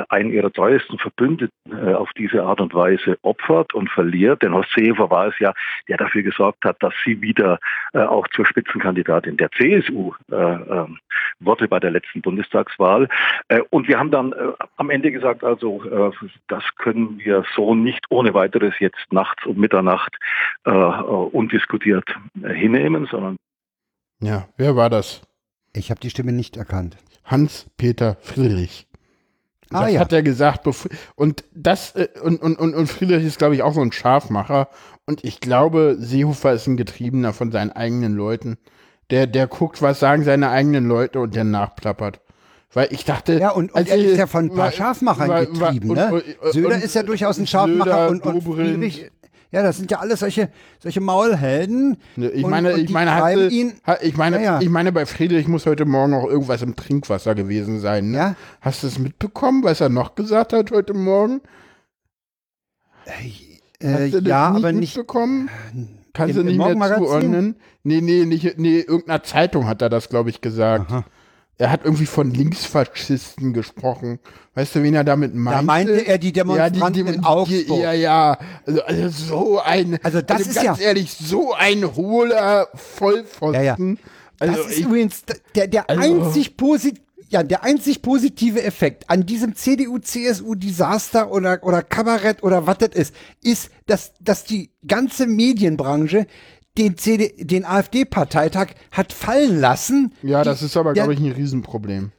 einen ihrer treuesten Verbündeten äh, auf diese Art und Weise opfert und verliert. Denn Horst Seehofer war es ja, der dafür gesorgt hat, dass sie wieder äh, auch zur Spitzenkandidatin der CSU äh, ähm, wurde bei der letzten Bundestagswahl. Äh, und wir haben dann äh, am Ende gesagt, also äh, das können wir so nicht ohne weiteres jetzt nachts um Mitternacht äh, äh, undiskutiert äh, hinnehmen, sondern Ja, wer war das? Ich habe die Stimme nicht erkannt. Hans-Peter Friedrich. Ah, das ja. hat er gesagt. Und das äh, und, und, und, und Friedrich ist, glaube ich, auch so ein Scharfmacher. Und ich glaube, Seehofer ist ein Getriebener von seinen eigenen Leuten. Der, der guckt, was sagen seine eigenen Leute und der nachplappert. Weil ich dachte. Ja, und, und er ist ja von ein paar weil- Scharfmachern weil- getrieben, und- ne? und- Söder und- ist ja durchaus ein Scharfmacher Söder, und, und. Friedrich, ja, das sind ja alles solche, solche Maulhelden. Ne, Ich Und- meine, und ich die meine, hatte, ihn, ich meine, Ja, ja. ich meine, bei Friedrich muss heute Morgen auch irgendwas im Trinkwasser gewesen sein. Ne? Ja. Hast du es mitbekommen, was er noch gesagt hat heute Morgen? äh, Hast du das ja, nicht aber nicht, mitbekommen? Kannst Im- du nicht mehr zuordnen? Nee, nee, nicht, nee, irgendeiner Zeitung hat er das, glaube ich, gesagt. Aha. Er hat irgendwie von Linksfaschisten gesprochen. Weißt du, wen er damit meinte? da meinte er die Demonstranten in Augsburg. Ja, ja. Also, also so ein, Also das ist ganz ja- ehrlich, so ein hohler Vollpfosten. Ja, ja. Also das ist ich, übrigens der, der Also- einzig posit ja, der einzig positive Effekt an diesem CDU-CSU-Desaster oder, oder Kabarett oder was das ist, ist, dass, dass die ganze Medienbranche den, CD, den AfD-Parteitag hat fallen lassen. ja, das ist aber, glaube ich, ein Riesenproblem.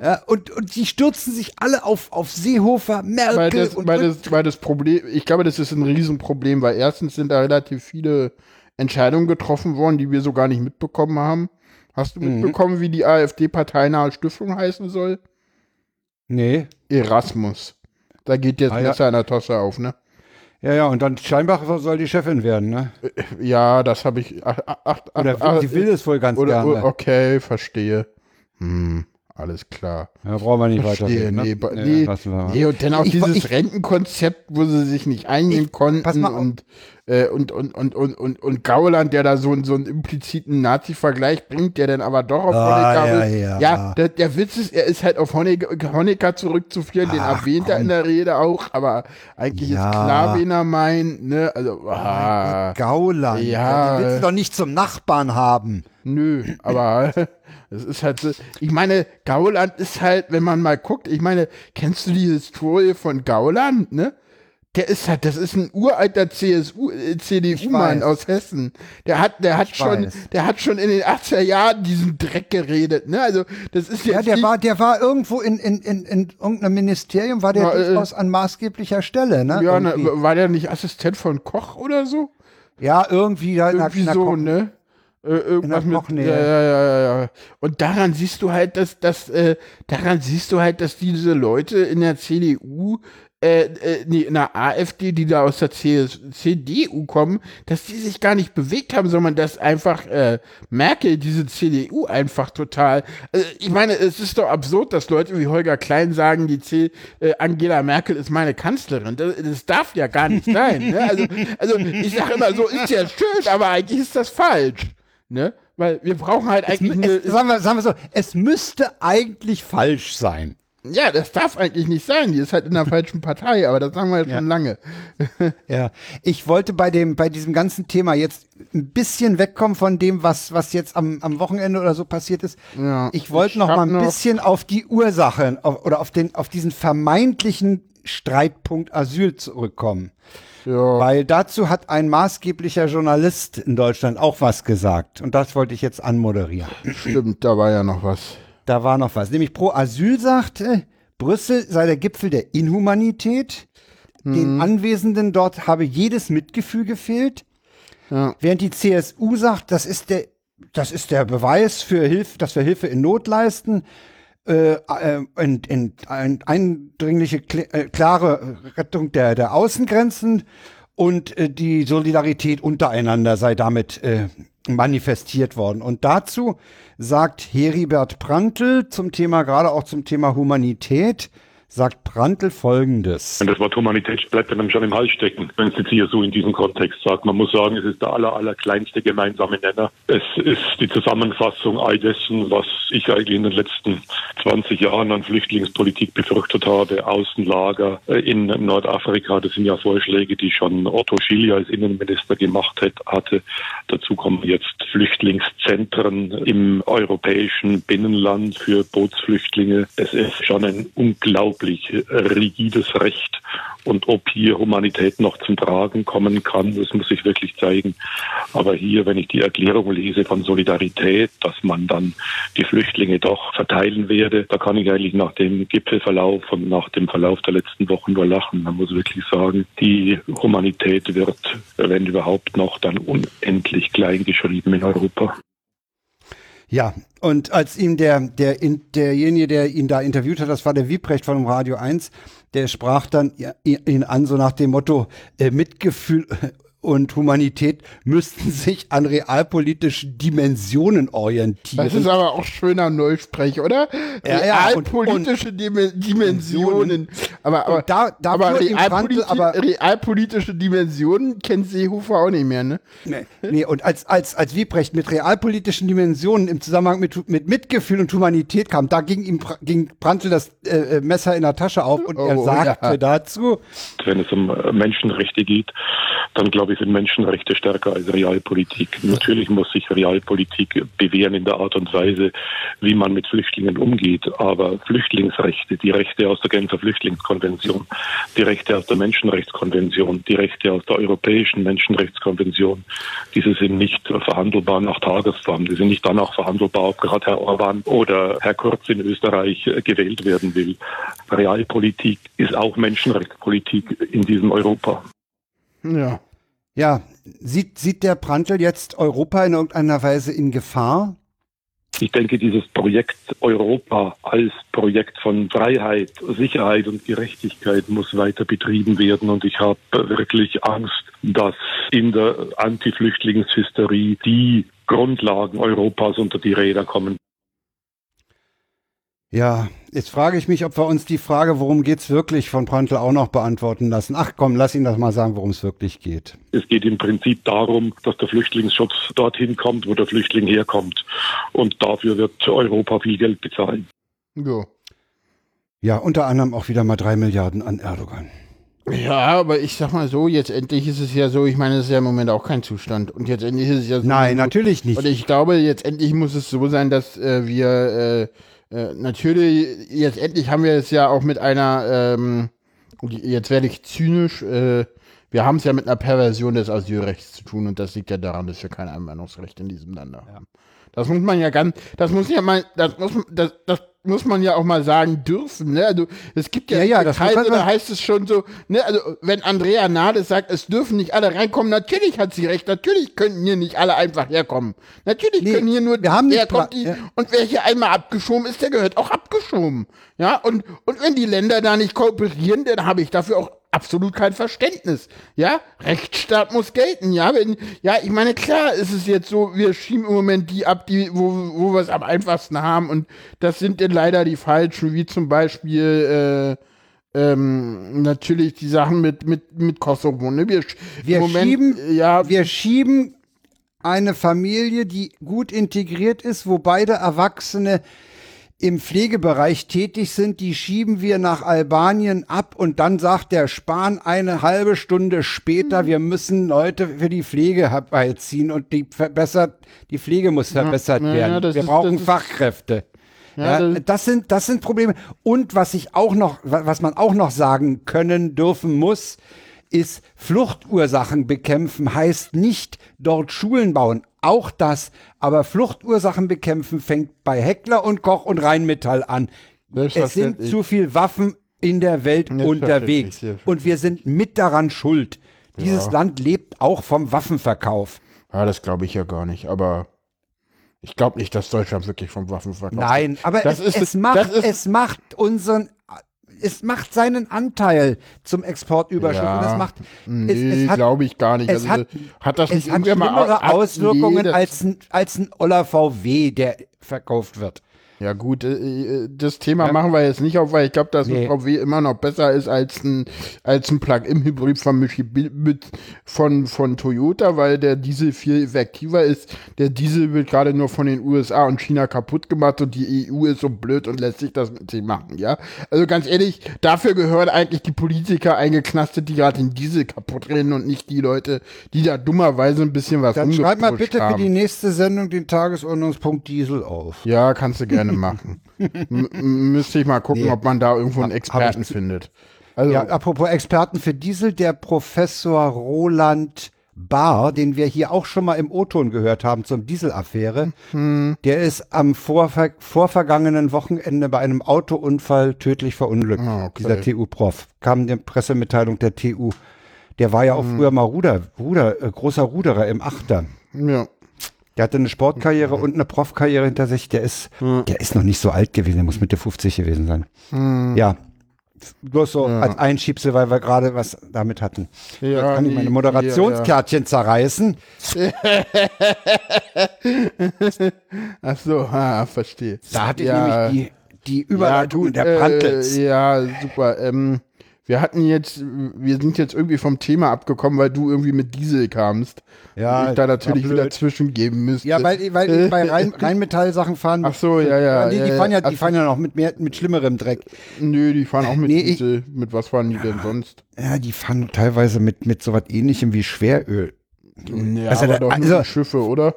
Ja, und, und die stürzen sich alle auf, auf Seehofer, Merkel Weil das, und weil, das, weil das Problem, ich glaube, das ist ein Riesenproblem, weil erstens sind da relativ viele Entscheidungen getroffen worden, die wir so gar nicht mitbekommen haben. Hast du Mhm. mitbekommen, wie die AfD-parteinahe Stiftung heißen soll? Nee. Erasmus. Da geht jetzt Ah, ja. Messer in der Tasche auf, ne? Ja, ja, und dann Steinbach soll die Chefin werden, ne? Ja, das habe ich. Ach, ach, ach, Oder ach, die will es wohl ganz oder, gerne. Okay, verstehe. Hm, alles klar. Ja, brauchen wir nicht Verstehe, weiterreden. Ne? nee, Ja, nee, mal. nee, und dann auch Ich- dieses ich- Rentenkonzept, wo sie sich nicht einigen Ich- konnten pass mal auf. und, äh, und, und, und, und, und, und Gauland, der da so, einen- so einen impliziten Nazi-Vergleich bringt, der dann aber doch auf Ah, Honecker ja, will. ja. ja der, der Witz ist, er ist halt auf Honecker, Honecker zurückzuführen, den Ach, erwähnt er komm. in der Rede auch, aber eigentlich Ja. ist klar, wen er meint, ne, also, ah, Gauland. Ja, Die willst du doch nicht zum Nachbarn haben. Nö, aber [laughs] es ist halt so. Ich meine, Gauland ist halt, wenn man mal guckt, ich meine, kennst du die Historie von Gauland, ne? Der ist halt, das ist ein uralter CSU, äh, CDU-Mann aus Hessen. Der hat, der hat schon, weiß. der hat schon in den 80er Jahren diesen Dreck geredet, ne? Also, das ist jetzt Ja, der war, der war irgendwo in, in, in, in irgendeinem Ministerium, war der Na, äh, durchaus an maßgeblicher Stelle, ne? ja, ne, Irgendwie. war der nicht Assistent von Koch oder so? ja, irgendwie da in der- Irgendwie so, ne? Äh, irgendwas mit, ja, ja, ja, ja, ja. Und daran siehst du halt, dass, dass äh, daran siehst du halt, dass diese Leute in der CDU, äh, äh, nee, in der AfD, die da aus der CS CDU kommen, dass die sich gar nicht bewegt haben, sondern dass einfach äh, Merkel diese CDU einfach total. Äh, ich meine, es ist doch absurd, dass Leute wie Holger Klein sagen, die C äh, Angela Merkel ist meine Kanzlerin. Das, das darf ja gar nicht sein. Ne? Also, also ich sage immer, so ist ja schön, aber eigentlich ist das falsch. Ne? Weil wir brauchen halt eigentlich eine, Es, sagen, wir, sagen wir so, es müsste eigentlich falsch sein. Ja, das darf eigentlich nicht sein. Die ist halt in der [laughs] falschen Partei, aber das sagen wir jetzt schon lange. [laughs] Ja, ich wollte bei dem, bei diesem ganzen Thema jetzt ein bisschen wegkommen von dem, was, was jetzt am, am Wochenende oder so passiert ist. Ja, ich wollte ich noch mal ein noch- bisschen auf die Ursachen auf, oder auf den, auf diesen vermeintlichen Streitpunkt Asyl zurückkommen. Ja, Weil dazu hat ein maßgeblicher Journalist in Deutschland auch was gesagt. Und das wollte ich jetzt anmoderieren. stimmt, da war ja noch was. Da war noch was. Nämlich pro Asyl sagte, Brüssel sei der Gipfel der Inhumanität. Mhm. Den Anwesenden dort habe jedes Mitgefühl gefehlt. Ja. Während die CSU sagt, das ist der, das ist der Beweis für Hilfe, dass wir Hilfe in Not leisten. Äh, äh, in, in, ein, eindringliche, äh, klare Rettung der, der Außengrenzen und äh, die Solidarität untereinander sei damit äh, manifestiert worden. Und dazu sagt Heribert Prantl zum Thema, gerade auch zum Thema Humanität, sagt Prantl Folgendes. Und das Wort Humanität bleibt einem schon im Hals stecken, wenn es jetzt hier so in diesem Kontext sagt. Man muss sagen, es ist der aller, aller kleinste gemeinsame Nenner. Es ist die Zusammenfassung all dessen, was ich eigentlich in den letzten 20 Jahren an Flüchtlingspolitik befürchtet habe. Außenlager in Nordafrika, das sind ja Vorschläge, die schon Otto Schily als Innenminister gemacht hat, hatte. Dazu kommen jetzt Flüchtlingszentren im europäischen Binnenland für Bootsflüchtlinge. Es ist schon ein unglaublich unglaublich rigides Recht. Und ob hier Humanität noch zum Tragen kommen kann, das muss sich wirklich zeigen. Aber hier, wenn ich die Erklärung lese von Solidarität, dass man dann die Flüchtlinge doch verteilen werde, da kann ich eigentlich nach dem Gipfelverlauf und nach dem Verlauf der letzten Wochen nur lachen. Man muss wirklich sagen, die Humanität wird, wenn überhaupt noch, dann unendlich klein geschrieben in Europa. Ja, und als ihm der, der, derjenige, der ihn da interviewt hat, das war der Wiebrecht von Radio 1, der sprach dann ihn an, so nach dem Motto, äh, Mitgefühl und Humanität müssten sich an realpolitischen Dimensionen orientieren. Das ist aber auch schöner Neusprech, oder? Ja, ja, realpolitische und, und Dimensionen. Aber, aber, da, da aber, realpoliti aber realpolitische Dimensionen kennt Seehofer auch nicht mehr, ne? Nee, nee und als, als, als Wiebrecht mit realpolitischen Dimensionen im Zusammenhang mit, mit Mitgefühl und Humanität kam, da ging ihm ging Brandl das äh, äh, Messer in der Tasche auf und oh, er sagte ja. dazu. Wenn es um Menschenrechte geht, dann glaube ich, sind Menschenrechte stärker als Realpolitik. Natürlich muss sich Realpolitik bewähren in der Art und Weise, wie man mit Flüchtlingen umgeht. Aber Flüchtlingsrechte, die Rechte aus der Genfer Flüchtlingskonvention, die Rechte aus der Menschenrechtskonvention, die Rechte aus der Europäischen Menschenrechtskonvention, diese sind nicht verhandelbar nach Tagesform. Die sind nicht danach verhandelbar, ob gerade Herr Orban oder Herr Kurz in Österreich gewählt werden will. Realpolitik ist auch Menschenrechtspolitik in diesem Europa. Ja. Ja, sieht, sieht der Prantl jetzt Europa in irgendeiner Weise in Gefahr? Ich denke, dieses Projekt Europa als Projekt von Freiheit, Sicherheit und Gerechtigkeit muss weiter betrieben werden. Und ich habe wirklich Angst, dass in der Anti-Flüchtlingshysterie die Grundlagen Europas unter die Räder kommen. Ja, jetzt frage ich mich, ob wir uns die Frage, worum geht's wirklich, von Prantl auch noch beantworten lassen. Ach komm, lass ihn das mal sagen, worum es wirklich geht. Es geht im Prinzip darum, dass der Flüchtlingsschutz dorthin kommt, wo der Flüchtling herkommt. Und dafür wird Europa viel Geld bezahlen. Ja. Ja, unter anderem auch wieder mal drei Milliarden an Erdogan. Ja, aber ich sag mal so, jetzt endlich ist es ja so, ich meine, es ist ja im Moment auch kein Zustand. Und jetzt endlich ist es ja so. Nein, natürlich nicht. Und ich glaube, jetzt endlich muss es so sein, dass äh, wir äh, äh, natürlich, jetzt endlich haben wir es ja auch mit einer, ähm, jetzt werde ich zynisch, äh, wir haben es ja mit einer Perversion des Asylrechts zu tun und das liegt ja daran, dass wir kein Einwanderungsrecht in diesem Land haben. Das muss man ja ganz, das muss ja mal, das muss, das, das muss man ja auch mal sagen dürfen. Ne? Also es gibt ja, ja, ja Kreise, da heißt es schon so, ne? also wenn Andrea Nahles sagt, es dürfen nicht alle reinkommen, natürlich hat sie recht, natürlich können hier nicht alle einfach herkommen. Natürlich nee, können hier nur wir haben herkommt die, ja. und wer hier einmal abgeschoben ist, der gehört auch abgeschoben. Ja, und, und wenn die Länder da nicht kooperieren, dann habe ich dafür auch absolut kein Verständnis. Ja, Rechtsstaat muss gelten. Ja, wenn, ja, ich meine, klar ist es jetzt so, wir schieben im Moment die ab, die, wo, wo wir es am einfachsten haben und das sind dann leider die falschen, wie zum Beispiel, äh, ähm, natürlich die Sachen mit, mit, mit Kosovo. Ne? Wir, wir Moment, schieben, ja, wir schieben eine Familie, die gut integriert ist, wo beide Erwachsene im Pflegebereich tätig sind, die schieben wir nach Albanien ab und dann sagt der Spahn eine halbe Stunde später, mhm. wir müssen Leute für die Pflege herbeiziehen und die verbessert, die Pflege muss verbessert ja, werden. Ja, wir ist, brauchen Fachkräfte. Ja, das, das, sind, das sind Probleme. Und was ich auch noch, was man auch noch sagen können, dürfen muss, ist Fluchtursachen bekämpfen, heißt nicht dort Schulen bauen. Auch das, aber Fluchtursachen bekämpfen fängt bei Heckler und Koch und Rheinmetall an. Es sind zu viel Waffen in der Welt unterwegs und wir sind mit daran schuld. Dieses ja. Land lebt auch vom Waffenverkauf. Ja, das glaube ich ja gar nicht, aber Ich glaube nicht, dass Deutschland wirklich vom Waffenverkauf. Nein, aber das es, ist, es, macht, das ist, es macht unseren, es macht seinen Anteil zum Exportüberschuss. Ja, und es macht, nee, es, es hat, glaube ich gar nicht. es Also, hat- hat das nicht hat irgendwer mal schlimmere ab- Auswirkungen nee, das- als ein, als ein Oller VW, der verkauft wird. Ja gut, äh, äh, das Thema machen wir jetzt nicht auf, weil ich glaube, dass Nee. ein VW immer noch besser ist als ein, als ein Plug-in-Hybrid von, mit, von, von Toyota, weil der Diesel viel effektiver ist. Der Diesel wird gerade nur von den USA und China kaputt gemacht und die EU ist so blöd und lässt sich das mit sich machen, ja. Also ganz ehrlich, dafür gehören eigentlich die Politiker eingeknastet, die gerade den Diesel kaputt reden und nicht die Leute, die da dummerweise ein bisschen was Dann schreib mal bitte haben. für die nächste Sendung den Tagesordnungspunkt Diesel auf. Ja, kannst du gerne machen. M müsste ich mal gucken, Nee. ob man da irgendwo einen Experten findet. Also, Ja, apropos Experten für Diesel, der Professor Roland Barr, den wir hier auch schon mal im O-Ton gehört haben zum Dieselaffäre, Hm. der ist am vorver vorvergangenen Wochenende bei einem Autounfall tödlich verunglückt. Ah, okay. Dieser TU-Prof. Kam eine Pressemitteilung der TU. Der war ja auch früher mal Ruder, Ruder, äh, großer Ruderer im Achter. ja. Der hatte eine Sportkarriere und eine Profkarriere hinter sich. Der ist, der ist noch nicht so alt gewesen. Der muss Mitte 50 gewesen sein. Ja. Bloß so als Einschiebse, weil wir gerade was damit hatten. Ja, Jetzt kann ich meine Moderationskärtchen zerreißen. [laughs] Ach so, ah, verstehe. Da hatte ja, ich nämlich die, die Überleitung gut, der Brandtels. Äh, ja, super. Ähm, wir hatten jetzt, wir sind jetzt irgendwie vom Thema abgekommen, weil du irgendwie mit Diesel kamst. Ja, Und ich da natürlich wieder zwischengeben müsste. ja, weil, weil ich bei [laughs] Rhein, Rheinmetall-Sachen fahren. Ach so, ja, ja. Die, die, ja, fahren ja, die fahren ja noch mit mehr, mit schlimmerem Dreck. Nö, die fahren auch mit Nee, ich- Diesel. Mit was fahren die denn sonst? Ja, die fahren teilweise mit, mit so was ähnlichem wie Schweröl. Ja, Also aber da- doch also- Schiffe, oder?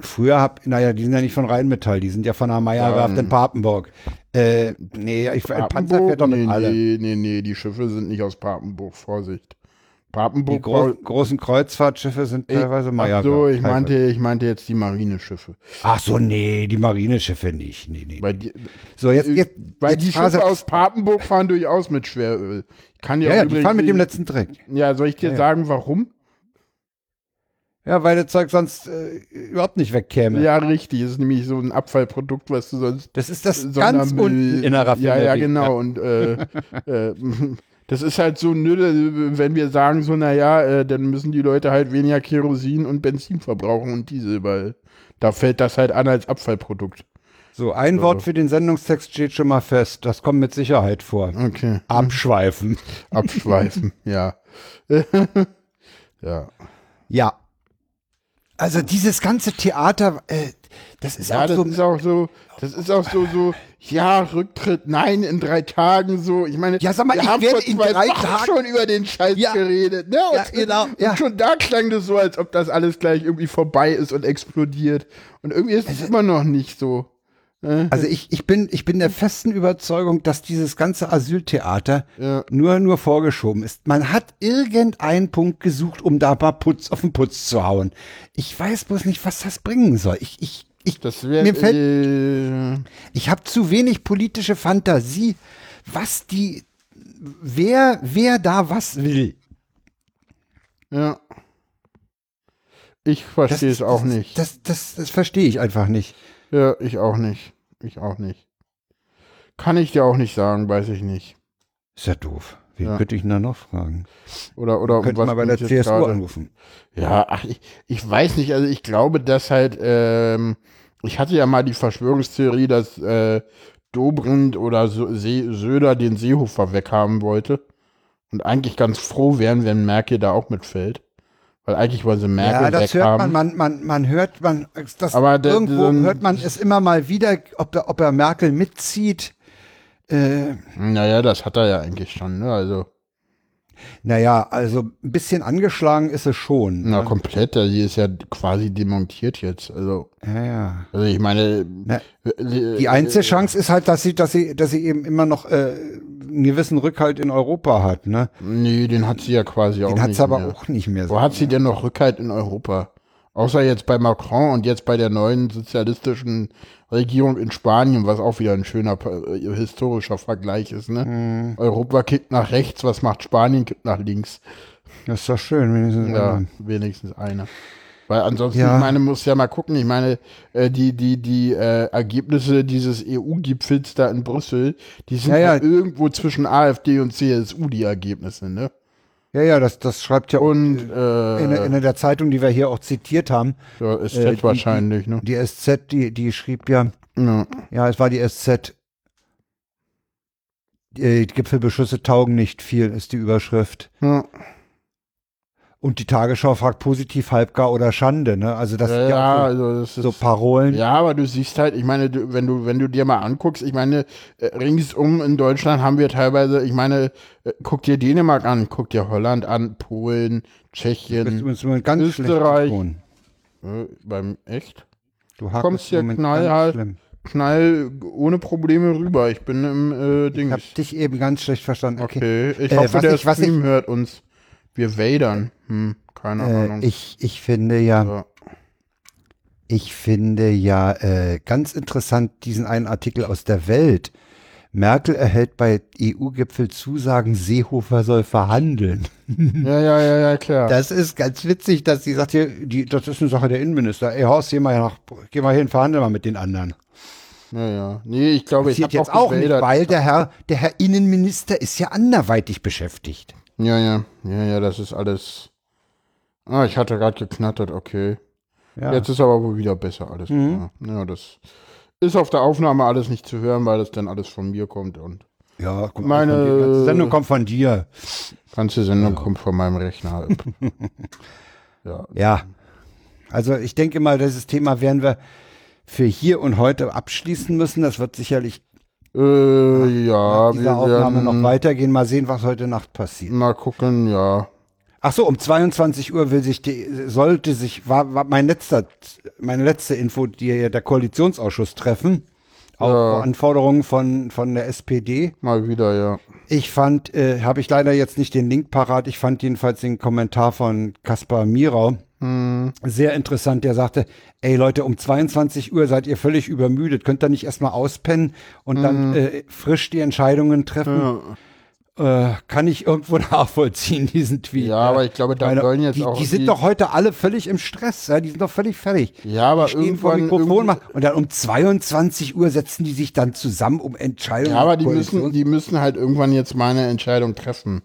Früher hab, naja, die sind ja nicht von Rheinmetall, die sind ja von der Meierwerft in Papenburg. Äh, nee, ich, ein Panzer fährt doch nee, alle. nee, nee, nee, die Schiffe sind nicht aus Papenburg, Vorsicht. Die Papenburg gro großen Kreuzfahrtschiffe sind teilweise Ach Meierwerft. so, ich teilweise. meinte, ich meinte jetzt die Marineschiffe. Ach so, nee, die Marineschiffe nicht. Nee, nee. Weil die, So, jetzt, jetzt, weil jetzt die Schiffe aus Papenburg fahren durchaus mit Schweröl. Ich kann ja, Ja, ja, die fahren mit dem letzten Dreck. Ja, soll ich dir ja. sagen, warum? Ja, weil das Zeug sonst äh, überhaupt nicht wegkäme. Ja, richtig. Das ist nämlich so ein Abfallprodukt, was du sonst Das ist das ganz Sondermüll- unten in der Ja, Raffinerie. ja, genau. Und äh, äh, [laughs] das ist halt so Nülle, wenn wir sagen so, naja, äh, dann müssen die Leute halt weniger Kerosin und Benzin verbrauchen und Diesel, weil da fällt das halt an als Abfallprodukt. So, ein Wort für den Sendungstext steht schon mal fest. Das kommt mit Sicherheit vor. Okay. Abschweifen. Abschweifen, [laughs] [laughs] ja. ja. Ja. Also dieses ganze Theater, äh, das ist Ja, auch das so. ist auch so, das ist auch so, so, ja, Rücktritt, nein, in drei Tagen so. Ich meine, Ja, sag mal, wir ich haben werde vor in drei Wochen Tagen- schon über den Scheiß Ja. geredet. Ne? Und, Ja, genau, Und ja. schon da klang das so, als ob das alles gleich irgendwie vorbei ist und explodiert. Und irgendwie ist es immer noch nicht so. Also ich, ich, bin, ich bin der festen Überzeugung, dass dieses ganze Asyltheater Ja. nur, nur vorgeschoben ist. Man hat irgendeinen Punkt gesucht, um da mal Putz auf den Putz zu hauen. Ich weiß bloß nicht, was das bringen soll. Ich, ich, ich, Das wäre. mir fällt, Äh, ich habe zu wenig politische Fantasie, was die, wer, wer da was will. ja. Ich verstehe es auch das, nicht. Das, das, das verstehe ich einfach nicht. Ja, ich auch nicht. Ich auch nicht. Kann ich dir auch nicht sagen, weiß ich nicht. Ist ja doof. Wen Ja. könnte ich denn da noch fragen? Oder, oder Könnte mal bei der CSU gerade- anrufen. Ja, ach, ich, ich weiß nicht, also ich glaube, dass halt, ähm, ich hatte ja mal die Verschwörungstheorie, dass äh, Dobrindt oder so, See, Söder den Seehofer weghaben wollte. Und eigentlich ganz froh wären, wenn Merkel da auch mitfällt. Weil eigentlich wollen sie Merkel Ja, das hört man, man, man, man hört, man, das Aber der- irgendwo diesen- hört man es immer mal wieder, ob er, ob er Merkel mitzieht. Äh, Naja, das hat er ja eigentlich schon, ne? Also, naja, also ein bisschen angeschlagen ist es schon. na, ne? komplett, also die ist ja quasi demontiert jetzt. Also, Ja, ja. also ich meine, Na, äh, Die einzige Chance ist halt, dass sie, dass sie, dass sie eben immer noch äh, einen gewissen Rückhalt in Europa hat. Ne? Nee, den hat sie ja quasi auch Den hat nicht sie aber mehr. auch nicht mehr. Wo hat sie denn noch Rückhalt in Europa? Außer jetzt bei Macron und jetzt bei der neuen sozialistischen Regierung in Spanien, was auch wieder ein schöner äh, historischer Vergleich ist. Ne? Mhm. Europa kippt nach rechts, was macht Spanien? Kippt nach links. Das ist doch schön. Wenigstens Ja, einer. wenigstens einer. Weil ansonsten, Ja. ich meine, muss ja mal gucken, ich meine, äh, die, die, die äh, Ergebnisse dieses EU-Gipfels da in Brüssel, die sind Ja, ja, ja. irgendwo zwischen AfD und CSU, die Ergebnisse, ne? Ja, ja, das, das schreibt ja Und äh, in, in der Zeitung, die wir hier auch zitiert haben. ja, ist äh, die- wahrscheinlich, ne? Die SZ, die, die schrieb ja, Ja. ja, es war die SZ. Die Gipfelbeschlüsse taugen nicht viel, ist die Überschrift. Ja. Und die Tagesschau fragt positiv, halbgar oder Schande, ne? Also das Ja, ja, also das so, so ist, Parolen. ja, aber du siehst halt, ich meine, du, wenn du, wenn du dir mal anguckst, ich meine, äh, ringsum in Deutschland haben wir teilweise, ich meine, äh, guck dir Dänemark an, guck dir Holland an, Polen, Tschechien, ganz Österreich. äh, beim echt? Du kommst hier knallhart. ganz schlimm. Knall ohne Probleme rüber. Ich bin im äh, Ich Ding. hab dich eben ganz schlecht verstanden. Okay, ich Äh, hoffe, was der ich- Stream hört uns. Wir wadern. Hm, keine Äh, Ahnung. ich, ich finde ja, Ja. ich finde ja äh, ganz interessant diesen einen Artikel aus der Welt. Merkel erhält bei EU-Gipfel Zusagen, Seehofer soll verhandeln. [laughs] ja, ja, ja, ja, klar. Das ist ganz witzig, dass sie sagt, hier, die, das ist eine Sache der Innenminister. Ey, Horst, geh mal, nach, geh mal hin, verhandel mal mit den anderen. ja, ja. Nee, ich glaube, ich Passiert habe jetzt auch nicht, gewadert. weil der Herr, der Herr Innenminister ist ja anderweitig beschäftigt. Ja, ja, ja, ja, das ist alles. Ah, ich hatte gerade geknattert, okay. Ja. Mhm. Jetzt ist aber wohl wieder besser alles. Ja, ja, das ist auf der Aufnahme alles nicht zu hören, weil das dann alles von mir kommt und ja, guck Meine-. Die ganze Sendung kommt von dir. ganze Sendung kommt von meinem Rechner. [laughs] ja. Ja. Also ich denke mal, dieses Thema werden wir für hier und heute abschließen müssen. Das wird sicherlich Äh, ja, nach dieser wir Aufnahme werden noch weitergehen. Mal sehen, was heute Nacht passiert. mal gucken, ja. Ach so, um 22 Uhr will sich die, sollte sich, war, war mein letzter, meine letzte Info, die ja der Koalitionsausschuss treffen. Auf Ja. Anforderungen von, von der SPD. Mal wieder, ja. Ich fand, äh, habe ich leider jetzt nicht den Link parat, ich fand jedenfalls den Kommentar von Kaspar Mirau sehr interessant. Der sagte, ey Leute, um 22 Uhr seid ihr völlig übermüdet, könnt ihr nicht erstmal auspennen und dann äh, frisch die Entscheidungen treffen. Äh, kann ich irgendwo [laughs] nachvollziehen, diesen Tweet. Ja, aber ich glaube, da Meine, sollen jetzt die, auch die sind doch heute alle völlig im Stress, ja? die sind doch völlig fertig. Ja, aber die stehen vor Mikrofon und dann um 22 Uhr setzen die sich dann zusammen, um Entscheidungen Ja, aber die müssen, die müssen halt irgendwann jetzt mal eine Entscheidung treffen.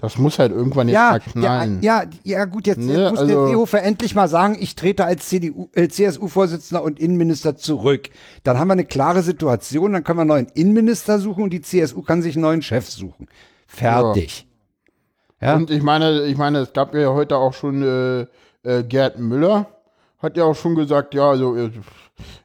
Das muss halt irgendwann jetzt ja, mal knallen. ja, ja, ja, gut, jetzt, Ne, jetzt muss also- der Seehofer endlich mal sagen, ich trete als CDU, äh, CSU-Vorsitzender und Innenminister zurück. Dann haben wir eine klare Situation, dann können wir einen neuen Innenminister suchen und die CSU kann sich einen neuen Chef suchen. Fertig. Ja. Und ich meine, ich meine, es gab ja heute auch schon äh, äh, Gerd Müller, hat ja auch schon gesagt, ja, also er,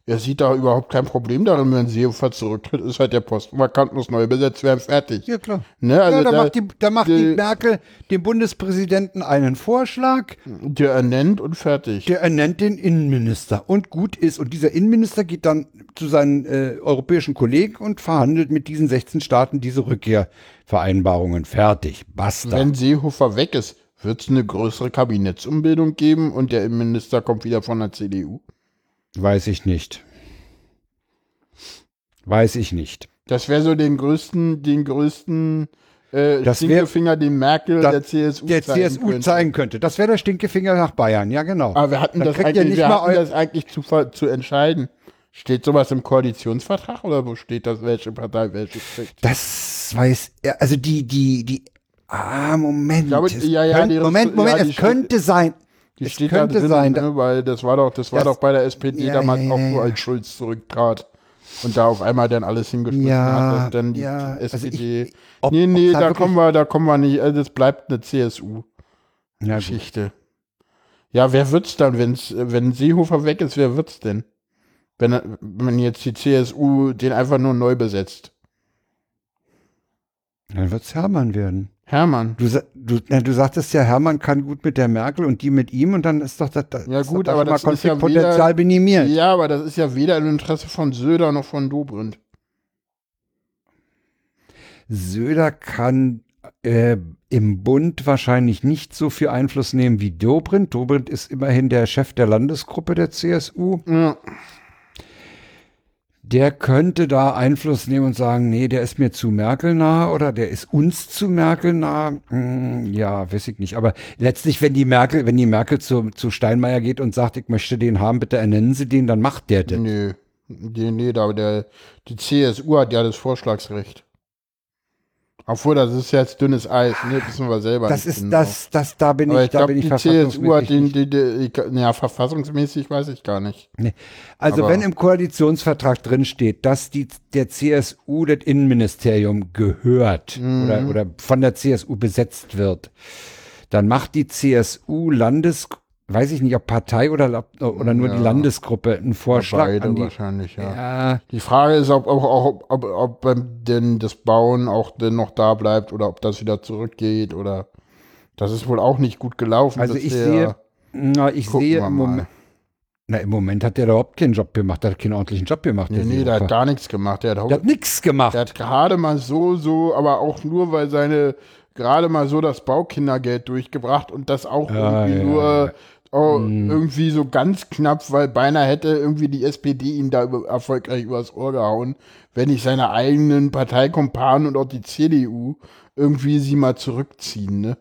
er sieht da überhaupt kein Problem darin, wenn Seehofer zurücktritt, ist halt der Posten vakant, muss neu besetzt werden, fertig. Ja, klar. Ne, also ja, da, da- macht, die, da macht die die- Merkel dem Bundespräsidenten einen Vorschlag, Der ernennt und fertig. der ernennt den Innenminister und gut ist. Und dieser Innenminister geht dann zu seinen äh, europäischen Kollegen und verhandelt mit diesen 16 Staaten diese Rückkehrvereinbarungen. Fertig. Basta. Wenn Seehofer weg ist, wird es eine größere Kabinettsumbildung geben und der Innenminister kommt wieder von der CDU. Weiß ich nicht. Weiß ich nicht. Das wäre so den größten, den größten äh, Das wär- Stinkefinger, den Merkel Da- der CSU Der zeigen CSU könnte. zeigen könnte. Das wäre der Stinkefinger nach Bayern. Ja, genau. Aber wir hatten, Dann das eigentlich, nicht wir mal hatten das eigentlich zu, zu entscheiden. Steht sowas im Koalitionsvertrag oder wo steht das, welche Partei welche kriegt? Das weiß er. Also die, die, die. Ah, Moment. glaube, Es ja, ja, könnte, Moment, ja, Moment. es könnte sein. Die es steht da könnte drin, sein. ne, weil das war doch, das war Das- doch bei der SPD Ja, damals ja, auch ja, so, als Schulz zurücktrat und da auf einmal dann alles hingeschmissen Ja, hat, dass dann die ja, also SPD. ich- ob- nee, nee, da wirklich- kommen wir, da kommen wir nicht, also das bleibt eine CSU. Ja, gut. Geschichte. Ja, wer wird's dann, wenn's, wenn Seehofer weg ist, wer wird's denn? Wenn, wenn jetzt die CSU den einfach nur neu besetzt. Dann wird es Hermann werden. Hermann. Du, du, na, du sagtest ja, Hermann kann gut mit der Merkel und die mit ihm und dann ist doch das, das Ja gut, aber das ist ja weder- minimiert. Ja, aber das ist ja weder im Interesse von Söder noch von Dobrindt. Söder kann äh, im Bund wahrscheinlich nicht so viel Einfluss nehmen wie Dobrindt. Dobrindt ist immerhin der Chef der Landesgruppe der CSU. Ja. Der könnte da Einfluss nehmen und sagen, nee, der ist mir zu Merkel nah oder der ist uns zu Merkel nah. Hm, ja, weiß ich nicht. Aber letztlich, wenn die Merkel, wenn die Merkel zu, zu Steinmeier geht und sagt, ich möchte den haben, bitte ernennen Sie den, dann macht der das. Nö. Nee, nee, aber der, die CSU hat ja das Vorschlagsrecht. Obwohl, das ist jetzt dünnes Eis, ne? wissen wir selber. Das ist genau. das, das, da bin ich, ich da glaube, bin ich die CSU hat den, verfassungsmäßig die, die, die, ja, verfassungsmäßig weiß ich gar nicht. Nee. Also Aber- wenn im Koalitionsvertrag drin steht, dass die, der CSU das Innenministerium gehört Mhm. oder, oder von der CSU besetzt wird, dann macht die CSU Landes, weiß ich nicht, ob Partei oder, oder nur die Ja. Landesgruppe einen Vorschlag Beide an die. wahrscheinlich, ja. Ja, Die Frage ist, ob, ob, ob, ob denn das Bauen auch denn noch da bleibt oder ob das wieder zurückgeht oder das ist wohl auch nicht gut gelaufen. also ich sehe, na, ich Gucken sehe im. Moment, na, im Moment hat der überhaupt keinen Job gemacht, der hat keinen ordentlichen Job gemacht. Nee, nee, der hat gar nichts gemacht. Der hat, der hat nichts gemacht. der hat gerade mal so, so, aber auch nur, weil seine, gerade mal so das Baukindergeld durchgebracht und das auch Ja, irgendwie ja, nur. Oh, Mhm. irgendwie so ganz knapp, weil beinahe hätte irgendwie die SPD ihn da über, erfolgreich übers Ohr gehauen, wenn nicht seine eigenen Parteikompanen und auch die CDU irgendwie sie mal zurückziehen, ne?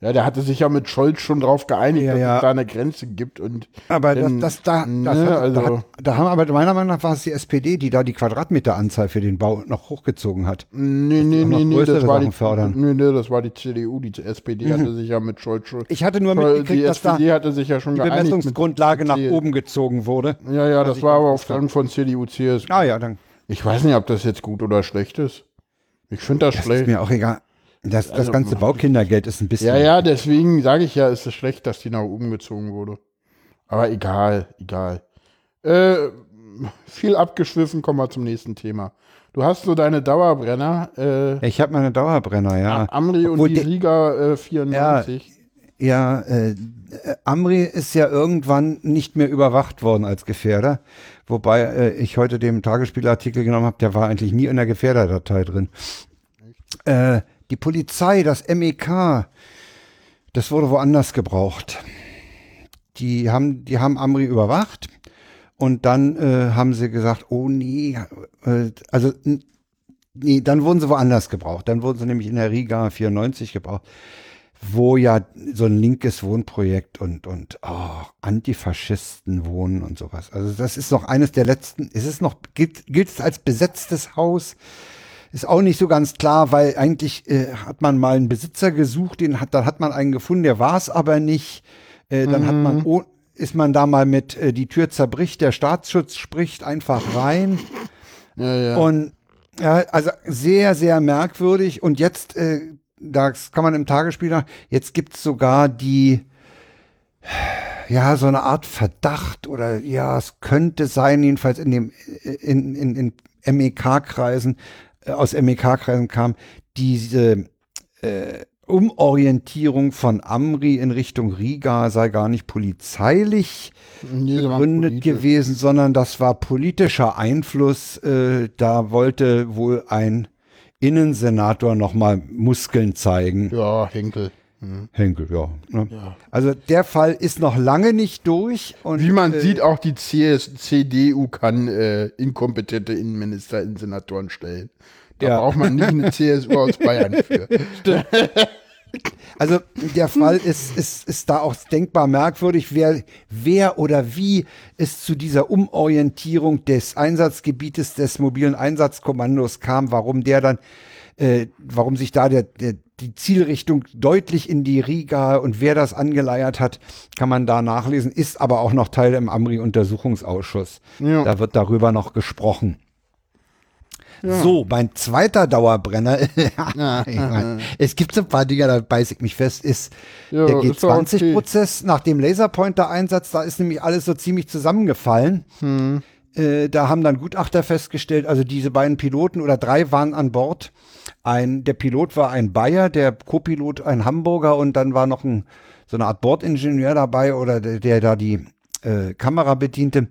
Ja, der hatte sich ja mit Scholz schon drauf geeinigt, Ja, dass ja. es da eine Grenze gibt und Aber das, Denn, das, da, das ne, hat, da, also- hat, da haben aber meiner Meinung nach war es die SPD, die da die Quadratmeteranzahl für den Bau noch hochgezogen hat. Nee, nee, nee, nee, das war, die, fördern. nee, nee, das war die CDU. Die SPD hatte sich ja mit Scholz schon. Ich hatte nur mitgekriegt, die dass da hatte sich ja schon die geeinigt. Bemessungsgrundlage nach oben gezogen wurde. Ja, ja, das war aber auf Drang von CDU, CSU. Ah ja, dann Ich weiß nicht, ob das jetzt gut oder schlecht ist. Ich finde das, das schlecht. ist mir auch egal. Das, das Also, ganze Baukindergeld ist ein bisschen. Ja, ja, deswegen sage ich ja, ist es schlecht, dass die nach oben gezogen wurde. Aber egal, egal. Äh, viel abgeschwiffen, kommen wir zum nächsten Thema. Du hast so deine Dauerbrenner, äh, Ich habe meine Dauerbrenner, ja. Amri und Obwohl die der- Riga äh, 94. Ja, äh, äh, Amri ist ja irgendwann nicht mehr überwacht worden als Gefährder. Wobei äh, ich heute den Tagesspielartikel genommen habe, der war eigentlich nie in der Gefährderdatei drin. Äh, die Polizei, das MEK, das wurde woanders gebraucht. Die haben, die haben Amri überwacht und dann äh, haben sie gesagt, oh nee, äh, also nee, dann wurden sie woanders gebraucht. Dann wurden sie nämlich in der Riga 94 gebraucht wo ja so ein linkes Wohnprojekt und, und oh, Antifaschisten wohnen und sowas. Also das ist noch eines der letzten, ist es noch, gilt, gilt es als besetztes Haus? Ist auch nicht so ganz klar, weil eigentlich äh, hat man mal einen Besitzer gesucht, den hat, dann hat man einen gefunden, der war es aber nicht. Äh, dann hat man, oh, ist man da mal mit, äh, die Tür zerbricht, der Staatsschutz spricht einfach rein. Ja, ja. Und ja, also sehr, sehr merkwürdig. Und jetzt, äh, das kann man im Tagesspiel nach, jetzt gibt's sogar die, ja, so eine Art Verdacht oder ja, es könnte sein, jedenfalls in dem, in, in, in MEK-Kreisen, äh, aus MEK-Kreisen kam, diese äh, Umorientierung von Amri in Richtung Riga sei gar nicht polizeilich Nee, begründet gewesen, sondern das war politischer Einfluss. Äh, da wollte wohl ein Innensenator nochmal Muskeln zeigen. Ja, Henkel. Henkel, ja, ne? Also der Fall ist noch lange nicht durch. Und, Wie man äh, sieht, auch die CS CDU kann äh, inkompetente Innenminister in Senatoren stellen. Da Ja. braucht man nicht eine [laughs] CSU aus Bayern für. Also der Fall ist, ist, ist da auch denkbar merkwürdig, wer, wer oder wie es zu dieser Umorientierung des Einsatzgebietes des mobilen Einsatzkommandos kam, warum der dann, äh, warum sich da der, der, die Zielrichtung deutlich in die Riga und wer das angeleiert hat, kann man da nachlesen, ist aber auch noch Teil im Amri-Untersuchungsausschuss. Ja. Da wird darüber noch gesprochen. So, mein zweiter Dauerbrenner, [laughs] ich mein, es gibt so ein paar Dinge, da beiß ich mich fest, ist Ja, der ist doch okay. G20-Prozess nach dem Laserpointer-Einsatz, da ist nämlich alles so ziemlich zusammengefallen. Hm. Äh, da haben dann Gutachter festgestellt, also diese beiden Piloten oder drei waren an Bord. Ein, der Pilot war ein Bayer, der Co-Pilot ein Hamburger und dann war noch ein, so eine Art Bordingenieur dabei oder der, der da die äh, Kamera bediente.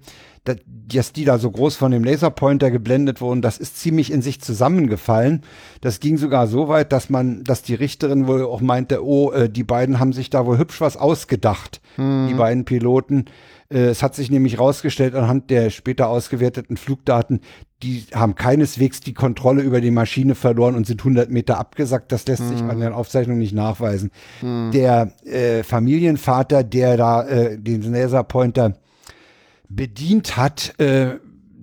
Da- Dass die da so groß von dem Laserpointer geblendet wurden, das ist ziemlich in sich zusammengefallen. Das ging sogar so weit, dass man, dass die Richterin wohl auch meinte, oh, äh, die beiden haben sich da wohl hübsch was ausgedacht die beiden Piloten. Äh, es hat sich nämlich rausgestellt anhand der später ausgewerteten Flugdaten, die haben keineswegs die Kontrolle über die Maschine verloren und sind 100 Meter abgesackt. Das lässt sich an den Aufzeichnungen nicht nachweisen. Der äh, Familienvater, der da äh, den Laserpointer bedient hat, äh,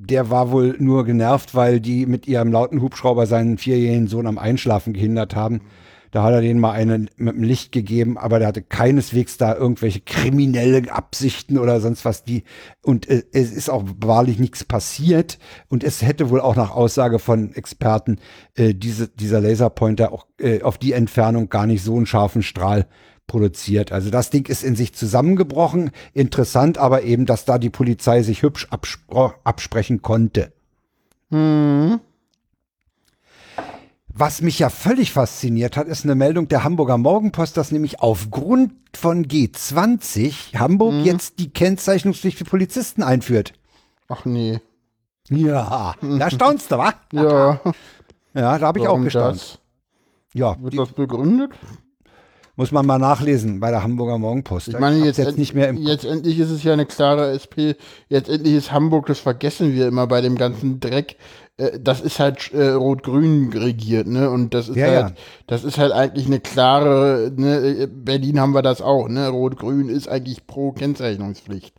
der war wohl nur genervt, weil die mit ihrem lauten Hubschrauber seinen vierjährigen Sohn am Einschlafen gehindert haben. Da hat er denen mal einen mit dem Licht gegeben, aber der hatte keineswegs da irgendwelche kriminelle Absichten oder sonst was. Die und äh, es ist auch wahrlich nichts passiert und es hätte wohl auch nach Aussage von Experten äh, diese, dieser Laserpointer auch äh, auf die Entfernung gar nicht so einen scharfen Strahl produziert. Also das Ding ist in sich zusammengebrochen. Interessant, aber eben, dass da die Polizei sich hübsch abspro- absprechen konnte. Was mich ja völlig fasziniert hat, ist eine Meldung der Hamburger Morgenpost, dass nämlich aufgrund von G20 Hamburg jetzt die Kennzeichnungspflicht für Polizisten einführt. Ach nee. Ja, da staunst du, wa? Ja, Ja, da habe ich auch warum gestaunt. das? Ja, Wird die, das begründet? Muss man mal nachlesen bei der Hamburger Morgenpost. Ich meine, jetzt, jetzt nicht mehr im jetzt endlich ist es ja eine klare SP. Jetzt endlich ist Hamburg, das vergessen wir immer bei dem ganzen Dreck. Äh, Das ist halt äh, rot-grün regiert, ne? Und das ist Ja, halt, ja. das ist halt eigentlich eine klare, ne? äh, Berlin haben wir das auch, ne? Rot-grün ist eigentlich pro Kennzeichnungspflicht.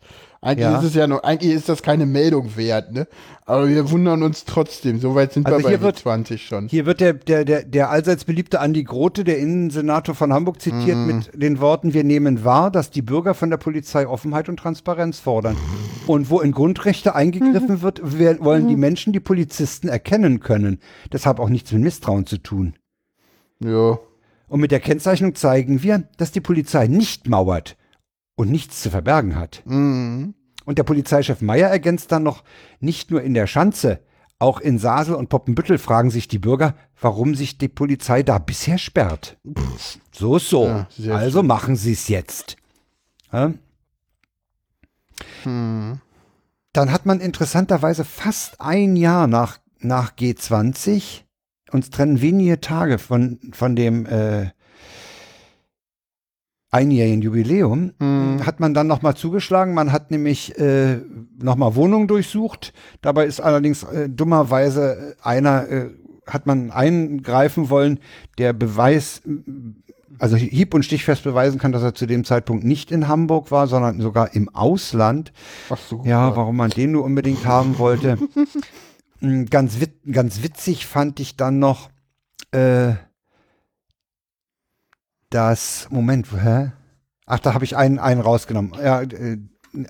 Eigentlich Ja. ist es ja noch, eigentlich ist das keine Meldung wert, ne? Aber wir wundern uns trotzdem. Soweit sind Also wir bei wird- 20 schon. Hier wird der, der, der, der allseits beliebte Andi Grote, der Innensenator von Hamburg, zitiert mit den Worten, wir nehmen wahr, dass die Bürger von der Polizei Offenheit und Transparenz fordern. Und wo in Grundrechte eingegriffen wird, wer- wollen die Menschen die Polizisten erkennen können. Das hat auch nichts mit Misstrauen zu tun. Ja. Und mit der Kennzeichnung zeigen wir, dass die Polizei nicht mauert und nichts zu verbergen hat. Mhm. Und der Polizeichef Meyer ergänzt dann noch, nicht nur in der Schanze, auch in Sasel und Poppenbüttel fragen sich die Bürger, warum sich die Polizei da bisher sperrt. So, so. Ja, also machen sie es jetzt. Ja? Hm. Dann hat man interessanterweise fast ein Jahr nach, nach G20, uns trennen wenige Tage von, von dem äh, einjährigen Jubiläum, Mhm. hat man dann nochmal zugeschlagen. Man hat nämlich äh, nochmal Wohnungen durchsucht. Dabei ist allerdings äh, dummerweise äh, einer, äh, hat man eingreifen wollen, der Beweis, äh, also hieb- und stichfest beweisen kann, dass er zu dem Zeitpunkt nicht in Hamburg war, sondern sogar im Ausland. Ach so. Ja, warum man den nur unbedingt haben wollte. Mm, [laughs] ganz, wit ganz witzig fand ich dann noch äh, das, Moment, hä? Ach, da habe ich einen, einen rausgenommen. Ja, äh,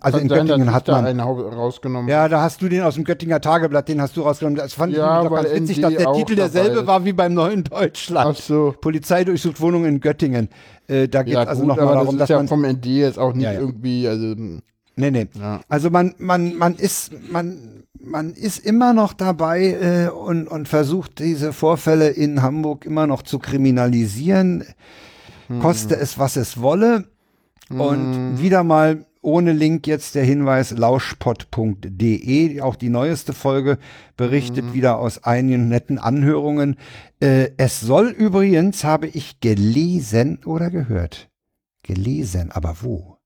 also in Kann sein, dass Göttingen hat da man. einen hau- rausgenommen. Ja, da hast du den aus dem Göttinger Tageblatt, den hast du rausgenommen. Das fand Ja, ich doch ganz witzig, ND dass der Titel derselbe war wie beim neuen Deutschland. Ach so. Polizei durchsucht Wohnungen in Göttingen. Äh, da geht Ja, also nochmal darum, das dass ist ja man vom ND jetzt auch nicht Ja, ja. irgendwie, also, hm, Nee, nee. Also man, man, man ist, man, man ist immer noch dabei äh, und, und versucht diese Vorfälle in Hamburg immer noch zu kriminalisieren, koste es, was es wolle. Und wieder mal ohne Link jetzt der Hinweis lauschpod.de, auch die neueste Folge berichtet wieder aus einigen netten Anhörungen. Äh, es soll übrigens, habe ich gelesen oder gehört, gelesen, aber wo?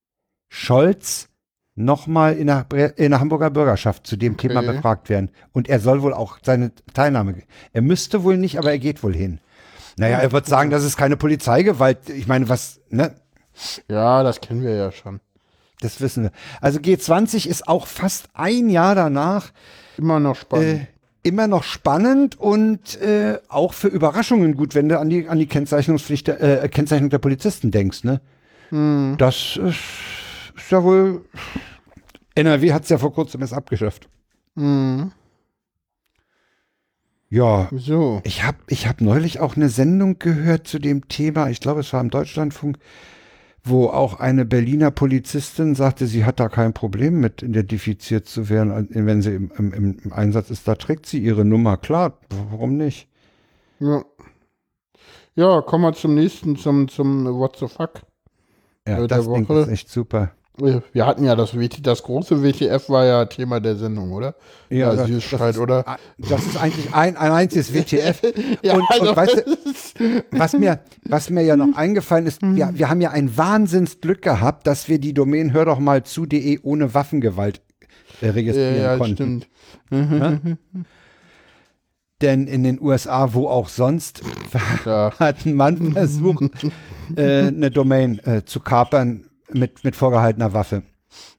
Scholz nochmal in in der Hamburger Bürgerschaft zu dem Thema Okay. befragt werden. Und er soll wohl auch seine Teilnahme, er müsste wohl nicht, aber er geht wohl hin. Naja, er wird sagen, das ist keine Polizeigewalt. Ich meine, was, ne? ja, das kennen wir ja schon. Das wissen wir. Also G20 ist auch fast ein Jahr danach Immer noch spannend. äh, immer noch spannend und äh, auch für Überraschungen gut, wenn du an die, an die Kennzeichnungspflicht, äh, Kennzeichnung der Polizisten denkst, ne? Das ist, ist ja wohl. NRW hat es ja vor kurzem erst abgeschafft. Mhm. Ja, So. ich habe ich hab neulich auch eine Sendung gehört zu dem Thema, ich glaube, es war im Deutschlandfunk, wo auch eine Berliner Polizistin sagte, sie hat da kein Problem mit identifiziert zu werden, wenn sie im, im, im Einsatz ist. Da trägt sie ihre Nummer, klar, warum nicht? Ja. Ja, kommen wir zum nächsten, zum, zum What the fuck. Ja, Äh, das Ding ist echt super. Wir hatten ja das, WT, das große WTF war ja Thema der Sendung, oder? Ja, das- Asylstreit, das ist- oder? Das ist eigentlich ein, ein einziges WTF. [laughs] Ja, und, also, und weißt du, was mir, was mir ja noch eingefallen ist, ja, wir haben ja ein Wahnsinnsglück gehabt, dass wir die Domain hör doch mal zu.de ohne Waffengewalt äh, ja, registrieren ja, konnten. stimmt. Denn in den USA, wo auch sonst, Ja. [laughs] hat ein Mann versucht, [laughs] äh, eine Domain äh, zu kapern mit, mit vorgehaltener Waffe.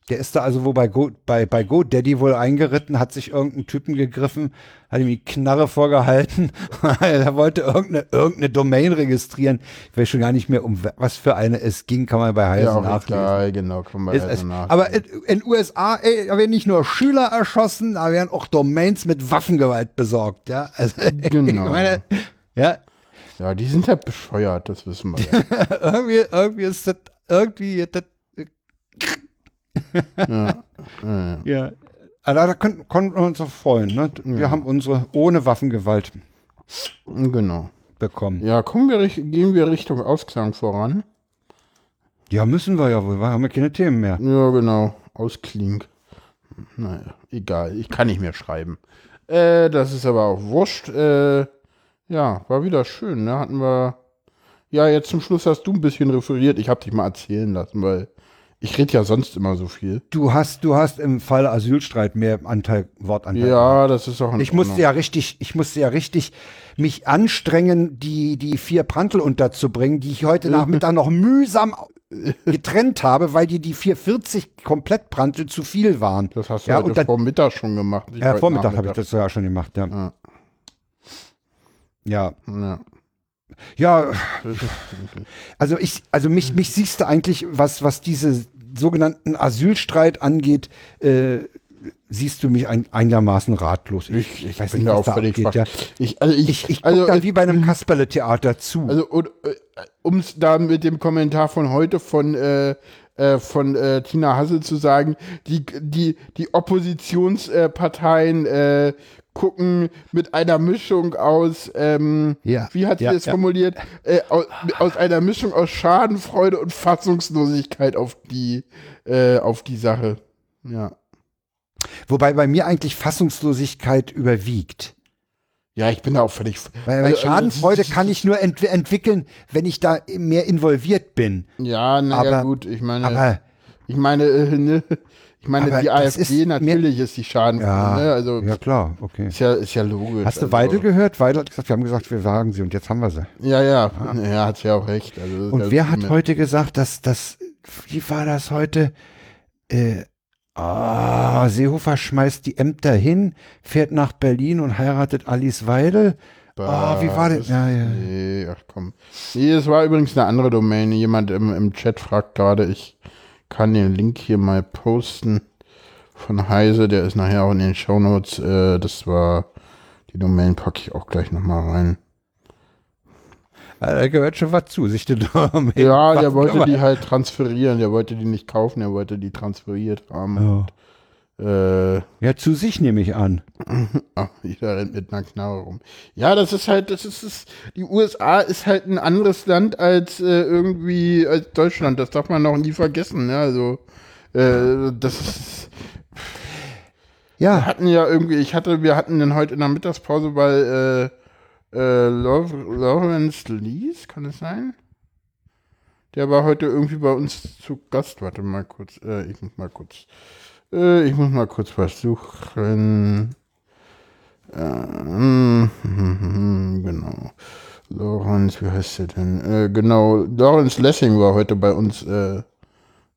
Der ist da also wo bei, Go, bei, bei GoDaddy wohl eingeritten, hat sich irgendeinen Typen gegriffen, hat ihm die Knarre vorgehalten. [laughs] er wollte irgendeine, irgendeine Domain registrieren. Ich weiß schon gar nicht mehr, um was für eine es ging, kann man bei Heise Ja, nachlesen. egal, genau, kann man Ist also es, nach. aber in den USA, ey, da werden nicht nur Schüler erschossen, da werden auch Domains mit Waffengewalt besorgt, ja. Also, [laughs] Genau. meine, ja, ja, die sind ja bescheuert, das wissen wir ja. [laughs] irgendwie, irgendwie ist das, irgendwie, das, ja. ja. ja. Also da können, konnten wir uns doch freuen, ne? Wir haben unsere ohne Waffengewalt Genau. bekommen. Ja, kommen wir, gehen wir Richtung Ausklang voran. Ja, müssen wir ja wohl, wir haben ja keine Themen mehr. Ja, genau. Auskling. Naja, egal. Ich kann nicht mehr schreiben. Äh, das ist aber auch wurscht. Äh, ja, war wieder schön, ne? Hatten wir. Ja, jetzt zum Schluss hast du ein bisschen referiert. Ich habe dich mal erzählen lassen, weil ich rede ja sonst immer so viel. Du hast, du hast im Fall Asylstreit mehr Anteil, Wortanteil. Ja, das ist auch Ich musste ja richtig, ich musste ja richtig mich anstrengen, die, die vier Prantel unterzubringen, die ich heute Nachmittag noch mühsam getrennt habe, weil die die 440 komplett Prantel zu viel waren. Das hast du ja, heute und dann, vor Mittag schon gemacht. Ja, Vormittag habe ich das ja schon gemacht, ja. Ja. Ja, Ja. Ja also ich, also mich, mich siehst du eigentlich, was, was diese sogenannten Asylstreit angeht, äh, siehst du mich ein, einigermaßen ratlos. Ich, ich weiß bin nicht, da was völlig abgeht, ja. Ich, also ich, Ich, ich also, da wie bei einem Kasperle-Theater zu. Also, um es da mit dem Kommentar von heute von, äh, äh, von äh, Tina Hassel zu sagen, die, die, die Oppositionsparteien äh, gucken mit einer Mischung aus, ähm, Ja, wie hat sie ja, es ja. formuliert, äh, aus, aus einer Mischung aus Schadenfreude und Fassungslosigkeit auf die, äh, auf die Sache. Ja. Wobei bei mir eigentlich Fassungslosigkeit überwiegt. Ja, ich bin da auch völlig. Weil, weil also, Schadenfreude also, kann ich nur ent entwickeln, wenn ich da mehr involviert bin. Ja, naja, Aber- gut, ich meine. Aber Ich meine, äh, [laughs] ne, ich meine, die AfD ist natürlich ist die Schaden. ja, Ne? Also ja klar, okay. ist ja ist ja logisch. Hast du also, Weidel gehört? Weidel hat gesagt, wir haben gesagt, wir sagen sie und jetzt haben wir sie. Ja, ja, [laughs] er hat ja auch recht. Also, Und wer hat heute gesagt, dass das, wie war das heute? Äh, ah, Seehofer schmeißt die Ämter hin, fährt nach Berlin und heiratet Alice Weidel. Ah, wie war das? Ja, ja. Nee, ach komm. Nee, es war übrigens eine andere Domain. Jemand im, im Chat fragt gerade, ich kann den Link hier mal posten von Heise, der ist nachher auch in den Shownotes. Äh, das war, die Domain packe ich auch gleich nochmal rein. Ah, Da gehört schon was zu, sich den [laughs] Namen Ja, der wollte die halt transferieren. Der wollte die nicht kaufen, er wollte die transferiert haben. Ja. Und, äh, Ja, zu sich nehme ich an. [laughs] ach, jeder rennt mit einer Knarre rum. Ja, das ist halt, das ist, das, die USA ist halt ein anderes Land als äh, irgendwie als Deutschland. Das darf man noch nie vergessen. Ne? Also, äh, das ist, wir Ja, hatten ja irgendwie, ich hatte, wir hatten den heute in der Mittagspause, weil äh, Law- Lawrence Lees, kann es sein? Der war heute irgendwie bei uns zu Gast. Warte mal kurz, äh, ich muss mal kurz, äh, ich muss mal kurz was suchen. Ähm, [laughs] genau. Lawrence, wie heißt der denn? Äh, genau, Lawrence Lessing war heute bei uns. Äh,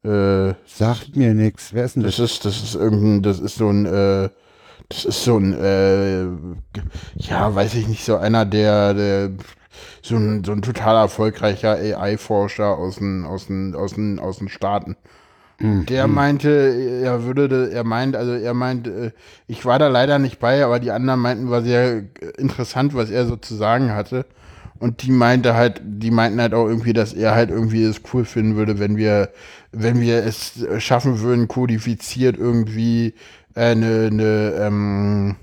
äh, sagt mir nichts. Wer ist denn das? das ist, das ist irgendein, das ist so ein, äh, das ist so ein, äh, ja, weiß ich nicht, so einer der, der so ein, so ein total erfolgreicher AI-Forscher aus den, aus den, aus den, aus den Staaten. Der meinte, er würde, er meint, also er meint, äh, ich war da leider nicht bei, aber die anderen meinten, war sehr interessant, was er so zu sagen hatte. Und die meinte halt, die meinten halt auch irgendwie, dass er halt irgendwie es cool finden würde, wenn wir, wenn wir es schaffen würden, kodifiziert irgendwie eine, eine, ähm,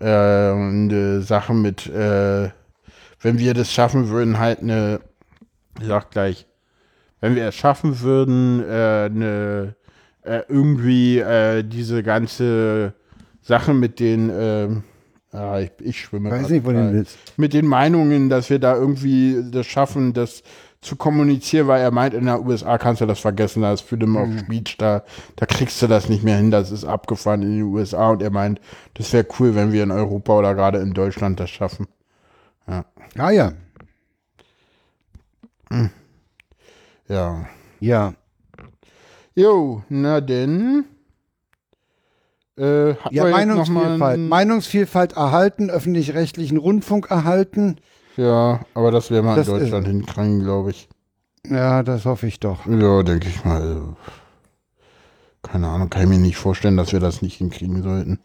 äh, eine Sache mit, äh, wenn wir das schaffen würden, halt eine, ich sag gleich, wenn wir es schaffen würden, äh, ne, äh, irgendwie äh, diese ganze Sache mit den, ähm, ah, ich, ich schwimme. Weiß nicht, wo du willst. Mit den Meinungen, dass wir da irgendwie das schaffen, das zu kommunizieren, weil er meint, in der USA kannst du das vergessen, da ist Freedom of Mhm. Speech, da, da kriegst du das nicht mehr hin, das ist abgefahren in den USA und er meint, das wäre cool, wenn wir in Europa oder gerade in Deutschland das schaffen. Ah ja. Ja. Ja. Jo, na denn. Äh, Ja, Meinungsvielfalt. ein- Meinungsvielfalt erhalten, öffentlich-rechtlichen Rundfunk erhalten. Ja, aber das werden wir Das in ist- Deutschland hinkriegen, glaube ich. Ja, das hoffe ich doch. Ja, denke ich mal. Keine Ahnung, kann ich mir nicht vorstellen, dass wir das nicht hinkriegen sollten.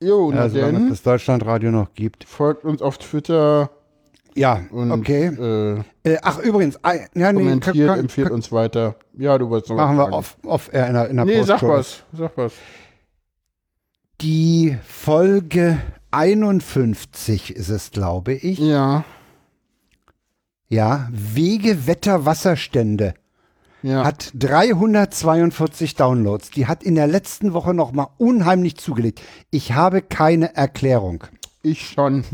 Jo, na Ja, solange es das Deutschlandradio noch gibt. Folgt uns auf Twitter Ja, und okay. äh, Äh, ach, übrigens, ei- ja, nee, kommentiert, kann- empfiehlt uns weiter. Ja, du wolltest noch machen was wir off, off air in der, in der Nee, sag was, sag was. Die Folge 51 ist es, glaube ich. Ja, Ja, Wege, Wetter, Wasserstände ja. hat 342 Downloads. Die hat in der letzten Woche noch mal unheimlich zugelegt. Ich habe keine Erklärung. Ich schon.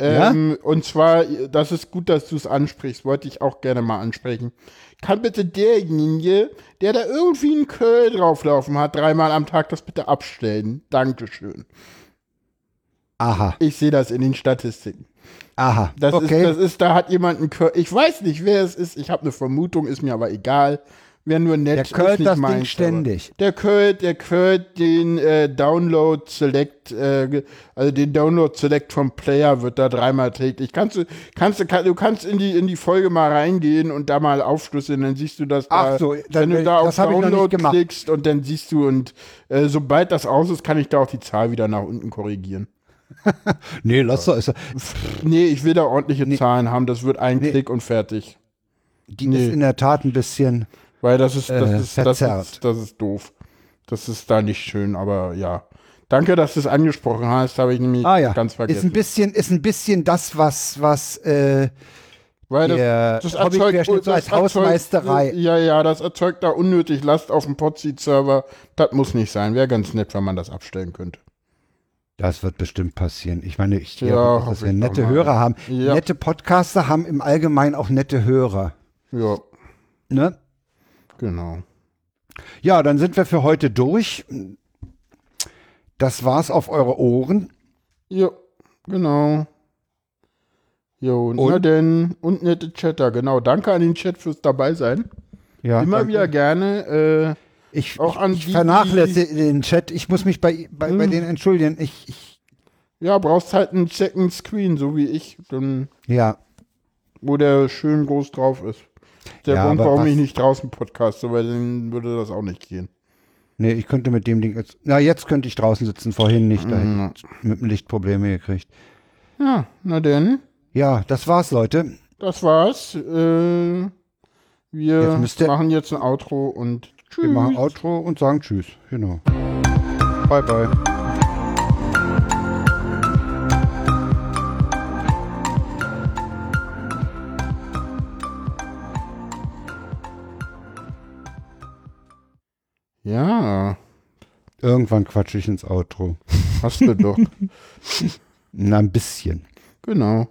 Ja? Ähm, Und zwar, das ist gut, dass du es ansprichst, wollte ich auch gerne mal ansprechen. Kann bitte derjenige, der da irgendwie einen Curl drauflaufen hat, dreimal am Tag, das bitte abstellen? Dankeschön. Aha, Ich sehe das in den Statistiken. aha. Das, okay. ist, das ist, da hat jemand einen Curl. Ich weiß nicht, wer es ist. Ich habe eine Vermutung, ist mir aber egal. Wer nur nett Der ist, curlt nicht das Ding meins, aber- ständig. Der curlt, der curlt den äh, Download Select, äh, also den Download Select vom Player wird da dreimal täglich. Kannst du, kannst du, kann, du kannst in die in die Folge mal reingehen und da mal aufschlüsseln, dann siehst du das. Ach da, so, wenn dann- du da auf Download klickst und dann siehst du und äh, sobald das aus ist, kann ich da auch die Zahl wieder nach unten korrigieren. [laughs] nee, lass doch. Ist, Nee, ich will da ordentliche Zahlen haben. Das wird ein Klick und fertig. die Nee. ist in der Tat ein bisschen. Weil das ist, das Äh, ist, das ist, das ist doof. Das ist da nicht schön, aber ja. Danke, dass du es angesprochen hast, habe ich nämlich Ah ja, ganz ist vergessen. ein bisschen, ist ein bisschen das, was, was äh, Weil der Hobbyquerschnitt so als das erzeugt- Hausmeisterei. Ja, ja, das erzeugt da unnötig Last auf dem Podseed-Server. Das muss nicht sein. Wäre ganz nett, wenn man das abstellen könnte. Das wird bestimmt passieren. Ich meine, ich Ja, glaube, dass hoffe wir nette. Hörer haben. Ja. Nette Podcaster haben im Allgemeinen auch nette Hörer. Ja, Ne? genau. Ja, dann sind wir für heute durch. Das war's auf eure Ohren. Ja, genau. Jo, na Und? denn, und nette Chatter, genau. Danke an den Chat fürs Dabeisein. Ja, Immer danke. wieder gerne. Äh, Ich, auch an ich die, vernachlässige den Chat. Ich muss mich bei, bei, bei Hm. denen entschuldigen. Ich, ich, Ja, brauchst halt einen Second Screen, so wie ich, dann, ja, wo der schön groß drauf ist. Der Ja, Grund, warum ich nicht draußen podcaste, weil dann würde das auch nicht gehen. nee, ich könnte mit dem Ding jetzt, na, jetzt könnte ich draußen sitzen, vorhin nicht. Da Mhm. ich mit dem Licht Probleme gekriegt. Ja, na denn, Ja, das war's, Leute. das war's. Äh, Jetzt wir ihr- machen jetzt ein Outro und tschüss. Wir machen Outro und sagen Tschüss. Genau. Bye, bye. Ja, Irgendwann quatsche ich ins Outro. hast du doch. [laughs] Na, ein bisschen. genau.